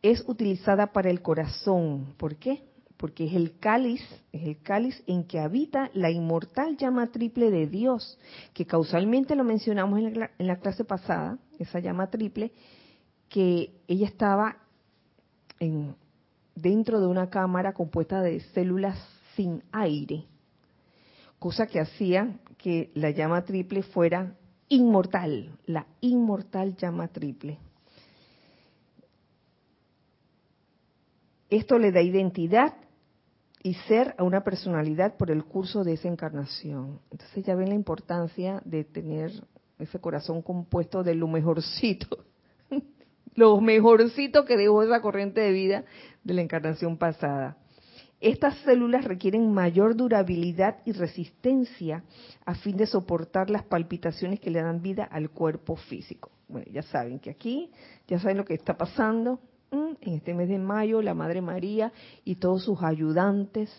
es utilizada para el corazón. ¿Por qué? Porque es el cáliz, es el cáliz en que habita la inmortal llama triple de Dios, que causalmente lo mencionamos en la, clase pasada, esa llama triple, que ella estaba en, dentro de una cámara compuesta de células sin aire, cosa que hacía que la llama triple fuera inmortal, la inmortal llama triple. Esto le da identidad y ser a una personalidad por el curso de esa encarnación. Entonces ya ven la importancia de tener ese corazón compuesto de lo mejorcito, [LAUGHS] lo mejorcito que dejó esa corriente de vida de la encarnación pasada. Estas células requieren mayor durabilidad y resistencia a fin de soportar las palpitaciones que le dan vida al cuerpo físico. Bueno, ya saben que aquí, ya saben lo que está pasando, en este mes de mayo, la Madre María y todos sus ayudantes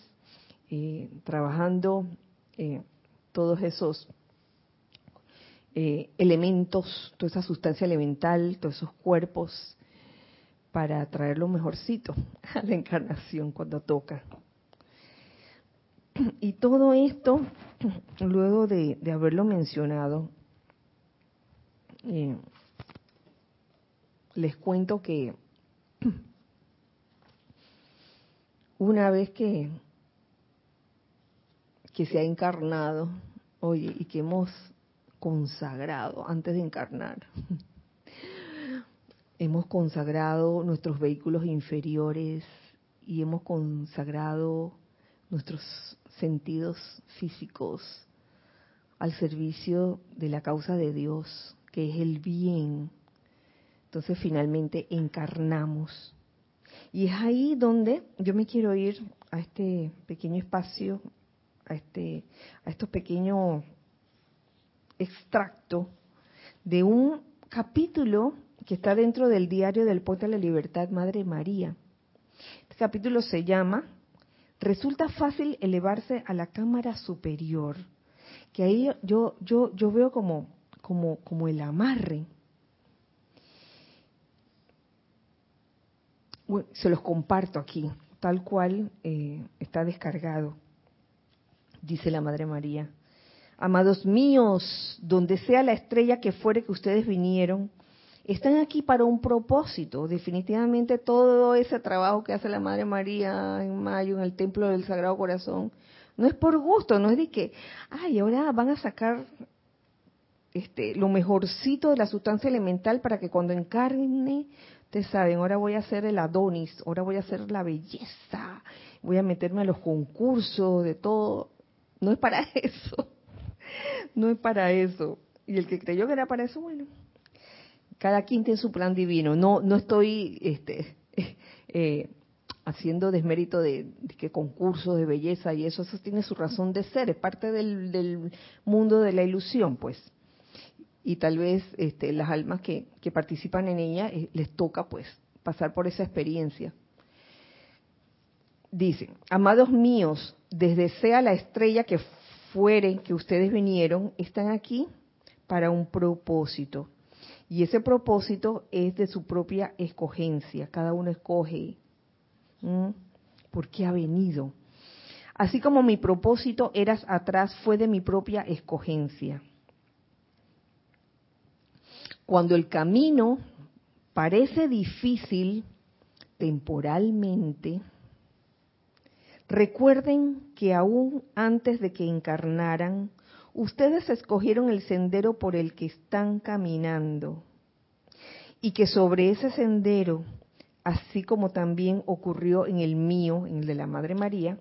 eh, trabajando eh, todos esos eh, elementos, toda esa sustancia elemental, todos esos cuerpos, para traer lo mejorcito a la encarnación cuando toca. Y todo esto, luego de, haberlo mencionado, les cuento que una vez que, que se ha encarnado, oye, y que hemos consagrado antes de encarnar, hemos consagrado nuestros vehículos inferiores y hemos consagrado nuestros sentidos físicos al servicio de la causa de Dios, que es el bien. Entonces finalmente encarnamos y es ahí donde yo me quiero ir a este pequeño espacio, a este, a estos pequeños extractos de un capítulo que está dentro del diario del Puente de la Libertad, Madre María. Este capítulo se llama Resulta fácil elevarse a la cámara superior, que ahí yo, yo, yo veo como, como, como el amarre se los comparto aquí, tal cual eh, está descargado, dice la Madre María. Amados míos, donde sea la estrella que fuere que ustedes vinieron, están aquí para un propósito. Definitivamente todo ese trabajo que hace la Madre María en mayo en el Templo del Sagrado Corazón, no es por gusto, no es de que, ay, ahora van a sacar este, lo mejorcito de la sustancia elemental para que cuando encarne Ustedes saben, ahora voy a hacer el Adonis, ahora voy a hacer la belleza, voy a meterme a los concursos, de todo. No es para [LAUGHS] eso. No es para eso. Y el que creyó que era para eso, bueno, cada quien tiene su plan divino. No, no estoy este, [LAUGHS] eh, haciendo desmérito de, que concursos de belleza y eso, eso tiene su razón de ser, es parte del, mundo de la ilusión, pues y tal vez este, las almas que, participan en ella eh, les toca pues pasar por esa experiencia. Dice, amados míos, desde sea la estrella que fuere que ustedes vinieron, están aquí para un propósito. Y ese propósito es de su propia escogencia. Cada uno escoge por qué ha venido. Así como mi propósito eras atrás fue de mi propia escogencia. Cuando el camino parece difícil temporalmente, recuerden que aún antes de que encarnaran, ustedes escogieron el sendero por el que están caminando y que sobre ese sendero, así como también ocurrió en el mío, en el de la Madre María,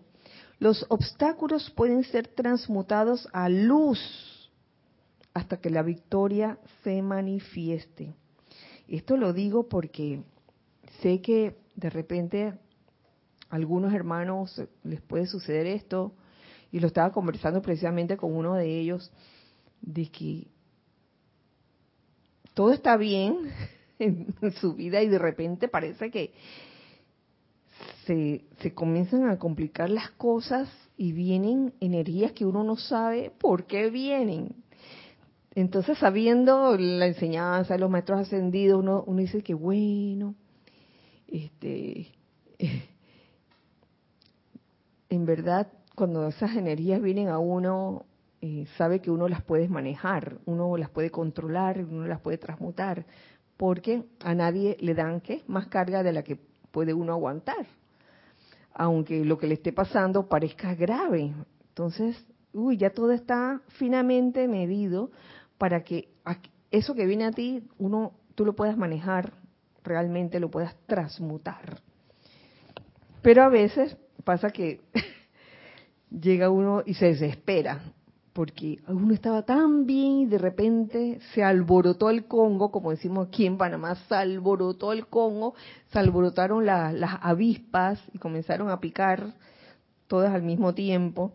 los obstáculos pueden ser transmutados a luz hasta que la victoria se manifieste. Esto lo digo porque sé que de repente a algunos hermanos les puede suceder esto, y lo estaba conversando precisamente con uno de ellos, de que todo está bien [LAUGHS] en su vida y de repente parece que se, se comienzan a complicar las cosas y vienen energías que uno no sabe por qué vienen. Entonces, sabiendo la enseñanza de los maestros ascendidos, uno, uno dice que bueno, este, [LAUGHS] en verdad, cuando esas energías vienen a uno, eh, sabe que uno las puede manejar, uno las puede controlar, uno las puede transmutar, porque a nadie le dan ¿qué? más carga de la que puede uno aguantar. aunque lo que le esté pasando parezca grave. Entonces, uy, ya todo está finamente medido para que eso que viene a ti, uno, tú lo puedas manejar, realmente lo puedas transmutar. Pero a veces pasa que llega uno y se desespera, porque uno estaba tan bien y de repente se alborotó el Congo, como decimos aquí en Panamá, se alborotó el Congo, se alborotaron las avispas y comenzaron a picar todas al mismo tiempo,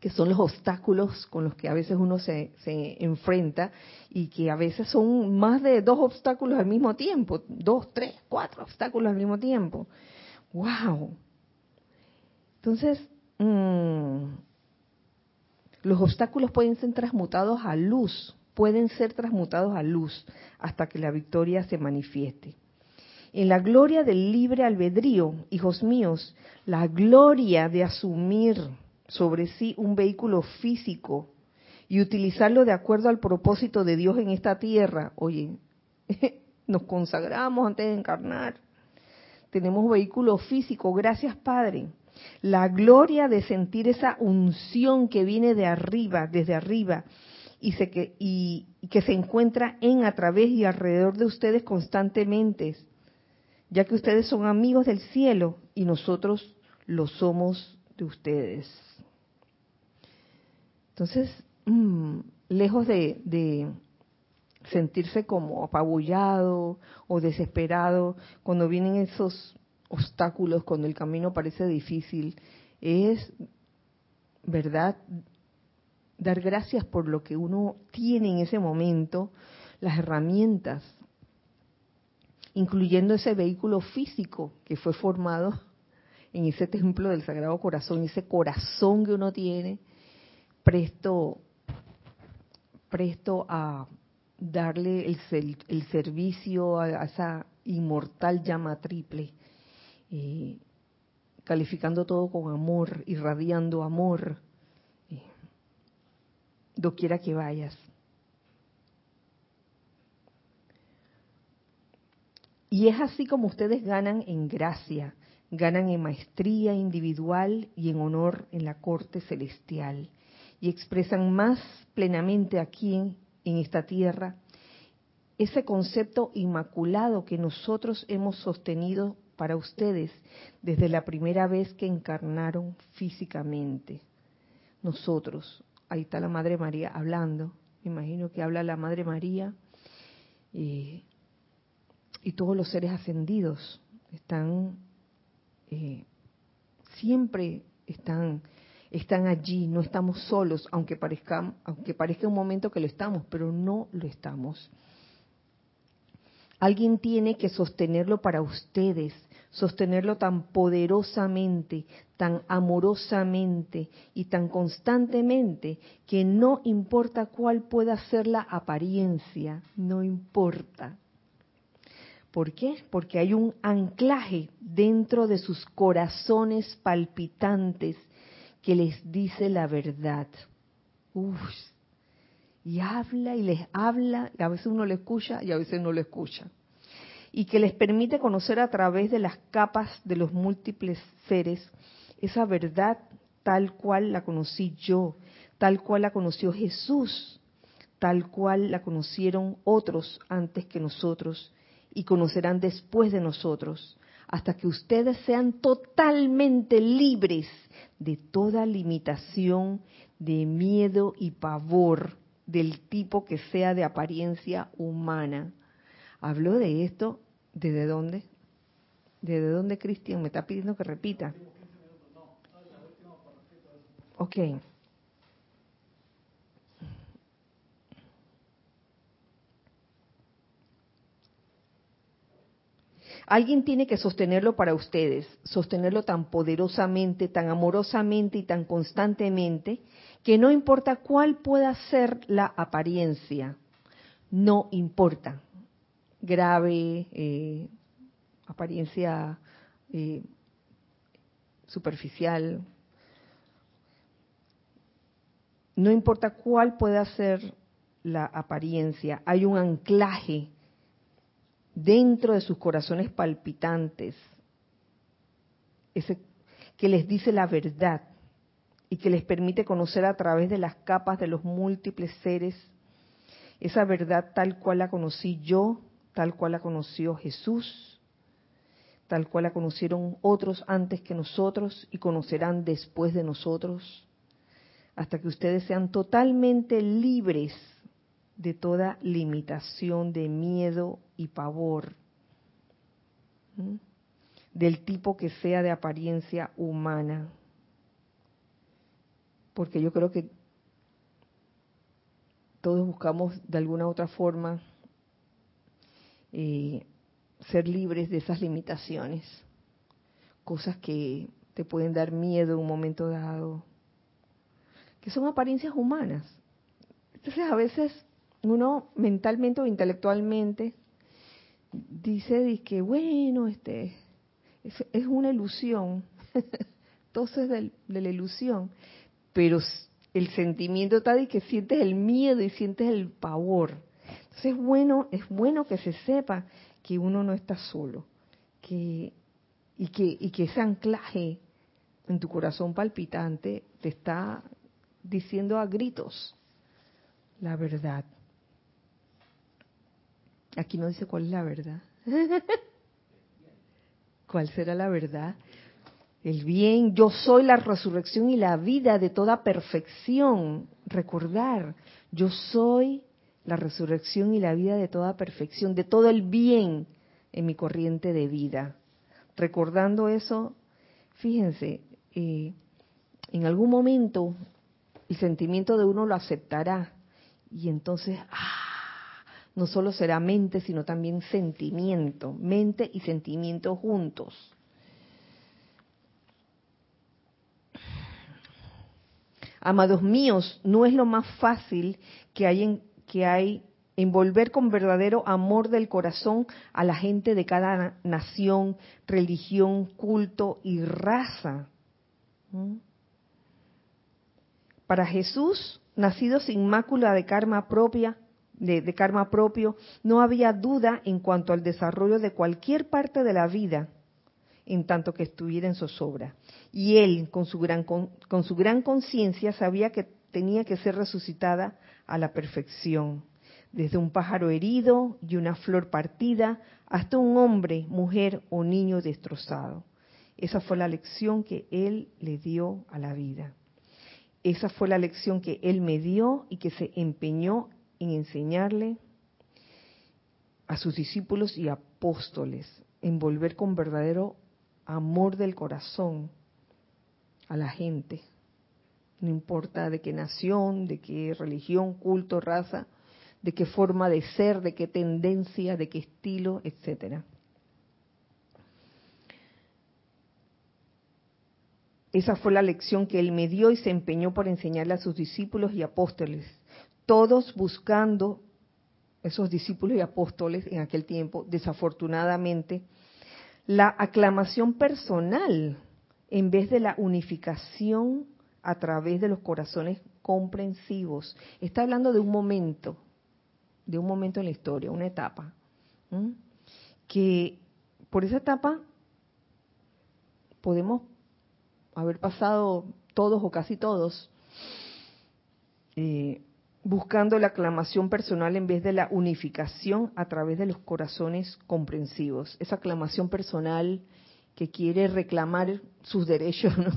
que son los obstáculos con los que a veces uno se, se enfrenta y que a veces son más de dos obstáculos al mismo tiempo, dos, tres, cuatro obstáculos al mismo tiempo. ¡Wow! Entonces, mmm, los obstáculos pueden ser transmutados a luz, pueden ser transmutados a luz hasta que la victoria se manifieste. En la gloria del libre albedrío, hijos míos, la gloria de asumir sobre sí un vehículo físico y utilizarlo de acuerdo al propósito de Dios en esta tierra. Oye, [LAUGHS] nos consagramos antes de encarnar. Tenemos vehículo físico, gracias Padre la gloria de sentir esa unción que viene de arriba, desde arriba, y, se, que, y, que se encuentra en, a través y alrededor de ustedes constantemente, ya que ustedes son amigos del cielo y nosotros lo somos de ustedes. Entonces, mm, lejos de, de, sentirse como apabullado o desesperado cuando vienen esos obstáculos, cuando el camino parece difícil, es, ¿verdad? Dar gracias por lo que uno tiene en ese momento, las herramientas, incluyendo ese vehículo físico que fue formado en ese templo del Sagrado Corazón, ese corazón que uno tiene, presto, presto a darle el, el servicio a esa inmortal llama triple eh, calificando todo con amor, irradiando amor, eh, doquiera que vayas. Y es así como ustedes ganan en gracia, ganan en maestría individual y en honor en la corte celestial, y expresan más plenamente aquí en esta tierra ese concepto inmaculado que nosotros hemos sostenido para ustedes desde la primera vez que encarnaron físicamente. Nosotros, ahí está la Madre María hablando, me imagino que habla la Madre María y todos los seres ascendidos están, eh, siempre están, están allí, no estamos solos, aunque parezca, aunque parezca un momento que lo estamos, pero no lo estamos. Alguien tiene que sostenerlo para ustedes, sostenerlo tan poderosamente, tan amorosamente y tan constantemente que no importa cuál pueda ser la apariencia, no importa. ¿Por qué? Porque hay un anclaje dentro de sus corazones palpitantes que les dice la verdad. Uf, y habla y les habla, y a veces uno le escucha y a veces no lo escucha. Y que les permite conocer a través de las capas de los múltiples seres esa verdad tal cual la conocí yo, tal cual la conoció Jesús, tal cual la conocieron otros antes que nosotros y conocerán después de nosotros, hasta que ustedes sean totalmente libres de toda limitación, de miedo y pavor del tipo que sea de apariencia humana. Habló de esto, ¿desde dónde? ¿Desde dónde Cristian me está pidiendo que repita? Ok. Alguien tiene que sostenerlo para ustedes, sostenerlo tan poderosamente, tan amorosamente y tan constantemente, que no importa cuál pueda ser la apariencia, no importa. Grave, eh, apariencia eh, superficial, no importa cuál pueda ser la apariencia, hay un anclaje dentro de sus corazones palpitantes ese que les dice la verdad y que les permite conocer a través de las capas de los múltiples seres esa verdad tal cual la conocí yo, tal cual la conoció Jesús, tal cual la conocieron otros antes que nosotros y conocerán después de nosotros, hasta que ustedes sean totalmente libres de toda limitación de miedo y pavor, del tipo que sea de apariencia humana. Porque yo creo que todos buscamos de alguna u otra forma eh, ser libres de esas limitaciones, cosas que te pueden dar miedo en un momento dado, que son apariencias humanas. Entonces a veces uno mentalmente o intelectualmente dice que bueno, este es, una ilusión, [LAUGHS] todo es de, de la ilusión, pero el sentimiento está de que sientes el miedo y sientes el pavor. Entonces es bueno, es bueno que se sepa que uno no está solo, que y que y que ese anclaje en tu corazón palpitante te está diciendo a gritos la verdad. Aquí no dice cuál es la verdad. [LAUGHS] ¿Cuál será la verdad? el bien, yo soy la resurrección y la vida de toda perfección. Recordar, yo soy la resurrección y la vida de toda perfección, de todo el bien en mi corriente de vida. Recordando eso, fíjense, eh, en algún momento el sentimiento de uno lo aceptará y entonces, ah, no solo será mente, sino también sentimiento, mente y sentimiento juntos. Amados míos, no es lo más fácil que hay en, que hay envolver con verdadero amor del corazón a la gente de cada nación, religión, culto y raza. ¿Mm? Para Jesús, nacido sin mácula de karma propia, de karma propio, no había duda en cuanto al desarrollo de cualquier parte de la vida en tanto que estuviera en zozobra. Y él, con su gran, con, su gran conciencia, sabía que tenía que ser resucitada a la perfección, desde un pájaro herido y una flor partida hasta un hombre, mujer o niño destrozado. Esa fue la lección que él le dio a la vida. Esa fue la lección que él me dio y que se empeñó en enseñarle a sus discípulos y apóstoles, en volver con verdadero amor del corazón a la gente. No importa de qué nación, de qué religión, culto, raza, de qué forma de ser, de qué tendencia, de qué estilo, etcétera. Esa fue la lección que él me dio y se empeñó por enseñarle a sus discípulos y apóstoles, todos buscando esos discípulos y apóstoles en aquel tiempo, desafortunadamente, la aclamación personal en vez de la unificación a través de los corazones comprensivos. Está hablando de un momento, de un momento en la historia, una etapa, que por esa etapa podemos haber pasado todos o casi todos eh, buscando la aclamación personal en vez de la unificación a través de los corazones comprensivos. Esa aclamación personal que quiere reclamar sus derechos, ¿no?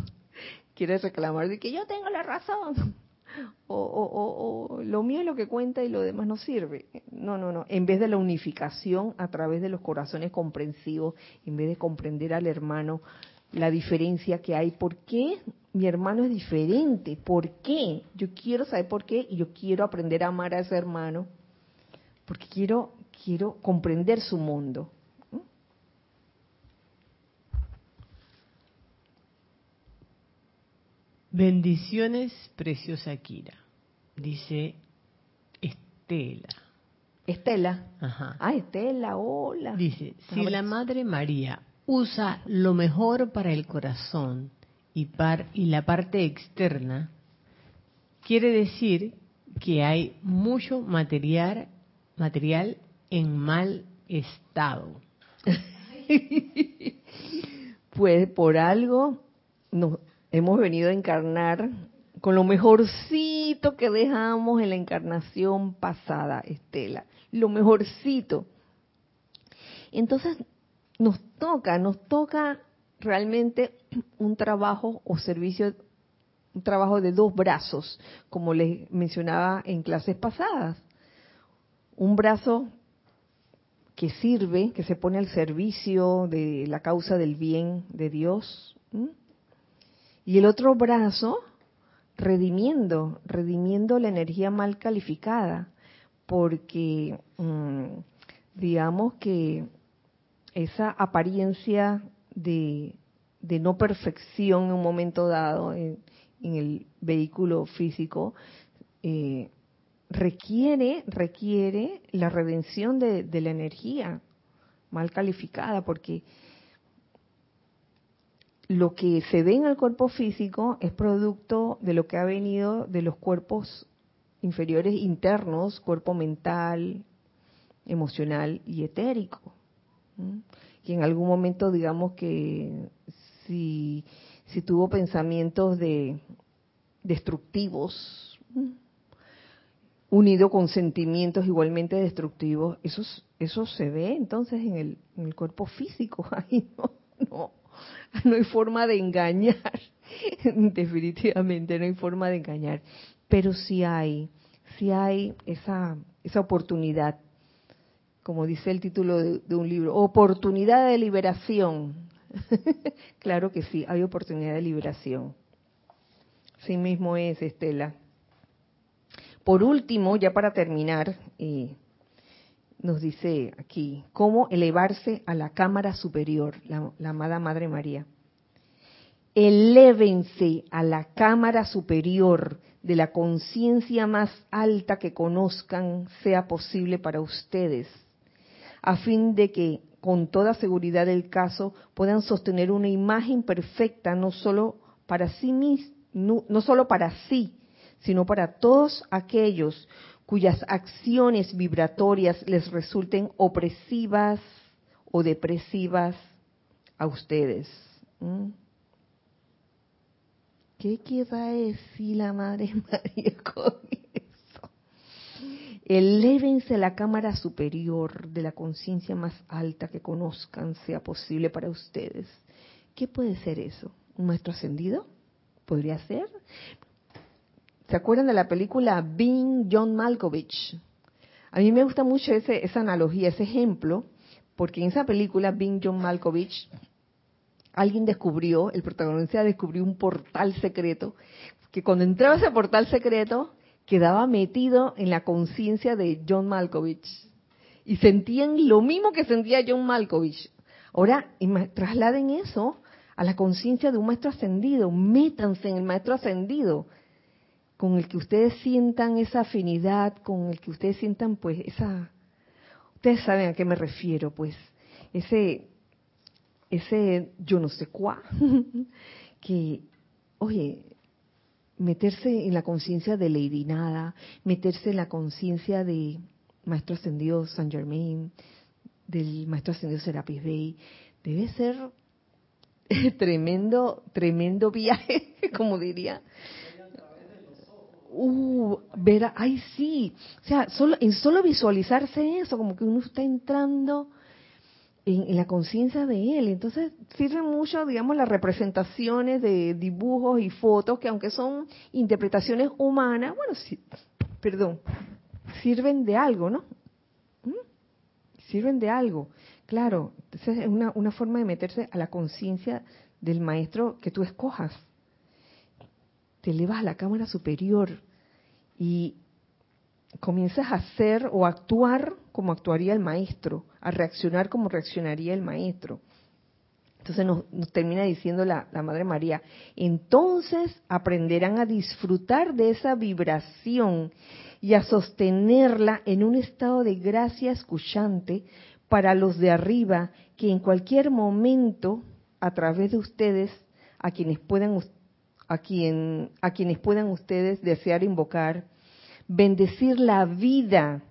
Quiere reclamar de que yo tengo la razón. O, o, lo mío es lo que cuenta y lo demás no sirve. No, no, no. En vez de la unificación a través de los corazones comprensivos, en vez de comprender al hermano la diferencia que hay. ¿Por qué mi hermano es diferente? ¿Por qué? Yo quiero saber por qué y yo quiero aprender a amar a ese hermano porque quiero quiero comprender su mundo. Bendiciones, preciosa Kira. Dice Estela. Estela. Ajá. Ah, Estela, hola. Dice, si la Madre María usa lo mejor para el corazón y, par, y la parte externa, quiere decir que hay mucho material, material en mal estado. [LAUGHS] Pues por algo nos hemos venido a encarnar con lo mejorcito que dejamos en la encarnación pasada, Estela. Lo mejorcito. Entonces nos toca, nos toca realmente un trabajo o servicio, un trabajo de dos brazos, como les mencionaba en clases pasadas. Un brazo que sirve, que se pone al servicio de la causa del bien de Dios. Y el otro brazo, redimiendo, redimiendo la energía mal calificada, porque mm, digamos que esa apariencia de, no perfección en un momento dado en, el vehículo físico eh, requiere requiere la redención de, de, la energía mal calificada porque lo que se ve en el cuerpo físico es producto de lo que ha venido de los cuerpos inferiores internos, cuerpo mental, emocional y etérico que en algún momento digamos que si, tuvo pensamientos de destructivos, unido con sentimientos igualmente destructivos, eso, eso se ve entonces en el, en el cuerpo físico. [LAUGHS] Ahí no, no, [LAUGHS] no hay forma de engañar, [LAUGHS] definitivamente no hay forma de engañar, pero sí hay, sí hay esa, esa oportunidad como dice el título de, un libro, oportunidad de liberación. [LAUGHS] claro que sí, hay oportunidad de liberación. Sí mismo es, Estela. Por último, ya para terminar, eh, nos dice aquí, cómo elevarse a la cámara superior, la, amada Madre María. Elévense a la cámara superior de la conciencia más alta que conozcan sea posible para ustedes a fin de que con toda seguridad del caso puedan sostener una imagen perfecta no solo para sí no, no solo para sí, sino para todos aquellos cuyas acciones vibratorias les resulten opresivas o depresivas a ustedes. ¿Mm? ¿Qué quiere decir la Madre [LAUGHS] María con Elévense a la cámara superior de la conciencia más alta que conozcan, sea posible para ustedes. ¿Qué puede ser eso? ¿Un maestro ascendido? ¿Podría ser? ¿Se acuerdan de la película Being John Malkovich? A mí me gusta mucho ese, esa analogía, ese ejemplo, porque en esa película Being John Malkovich, alguien descubrió, el protagonista descubrió un portal secreto, que cuando entraba ese portal secreto, quedaba metido en la conciencia de John Malkovich y sentían lo mismo que sentía John Malkovich. Ahora trasladen eso a la conciencia de un maestro ascendido, métanse en el maestro ascendido, con el que ustedes sientan esa afinidad, con el que ustedes sientan pues esa, ustedes saben a qué me refiero, pues ese, ese yo no sé cuá, [LAUGHS] que, oye, meterse en la conciencia de Lady Nada, meterse en la conciencia de Maestro Ascendido San Germain, del Maestro Ascendido Serapis Bey, debe ser [LAUGHS] tremendo, tremendo viaje, [LAUGHS] como diría. Uh, ver, ay sí, o sea, solo, en solo visualizarse eso, como que uno está entrando en, la conciencia de él. Entonces sirven mucho, digamos, las representaciones de dibujos y fotos que aunque son interpretaciones humanas, bueno, sí, perdón, sirven de algo, ¿no? ¿Mm? Sirven de algo. Claro, entonces es una, una forma de meterse a la conciencia del maestro que tú escojas. Te elevas a la cámara superior y comienzas a hacer o actuar como actuaría el maestro, a reaccionar como reaccionaría el maestro. Entonces nos, termina diciendo la, la, Madre María, entonces aprenderán a disfrutar de esa vibración y a sostenerla en un estado de gracia escuchante para los de arriba que en cualquier momento, a través de ustedes, a quienes puedan, a quien, a quienes puedan ustedes desear invocar, bendecir la vida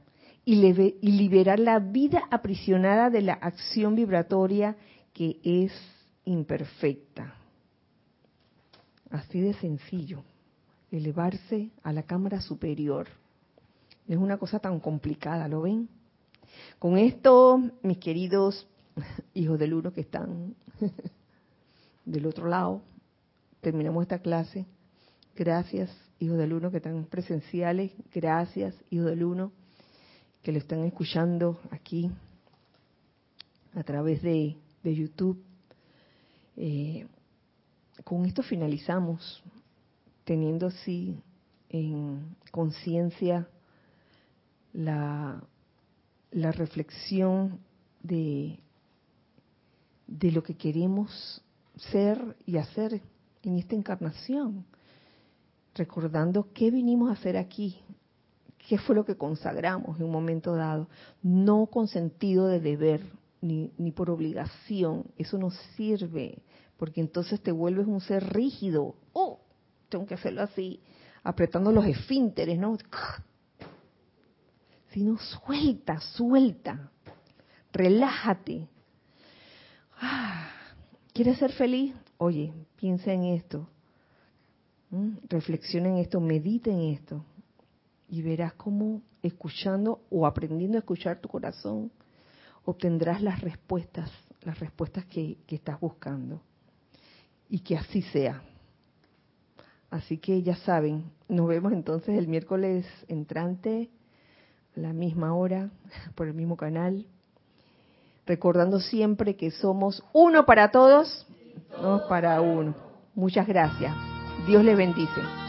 y, liberar la vida aprisionada de la acción vibratoria que es imperfecta. Así de sencillo, elevarse a la cámara superior. Es una cosa tan complicada, ¿lo ven? Con esto, mis queridos hijos del uno que están [LAUGHS] del otro lado, terminamos esta clase. Gracias, hijos del uno que están presenciales. Gracias, hijos del uno que lo están escuchando aquí a través de, YouTube. Eh, con esto finalizamos, teniendo así en conciencia la, la reflexión de, de lo que queremos ser y hacer en esta encarnación, recordando qué vinimos a hacer aquí, qué fue lo que consagramos en un momento dado, no con sentido de deber ni, ni por obligación, eso no sirve, porque entonces te vuelves un ser rígido, oh, tengo que hacerlo así, apretando los esfínteres, ¿no? Sino suelta, suelta, relájate. Ah, ¿Quieres ser feliz? Oye, piensa en esto, reflexiona en esto, medita en esto y verás cómo escuchando o aprendiendo a escuchar tu corazón obtendrás las respuestas, las respuestas que, que estás buscando. Y que así sea. Así que ya saben, nos vemos entonces el miércoles entrante a la misma hora, [LAUGHS] por el mismo canal, recordando siempre que somos uno para todos, no para uno. Muchas gracias. Dios les bendice.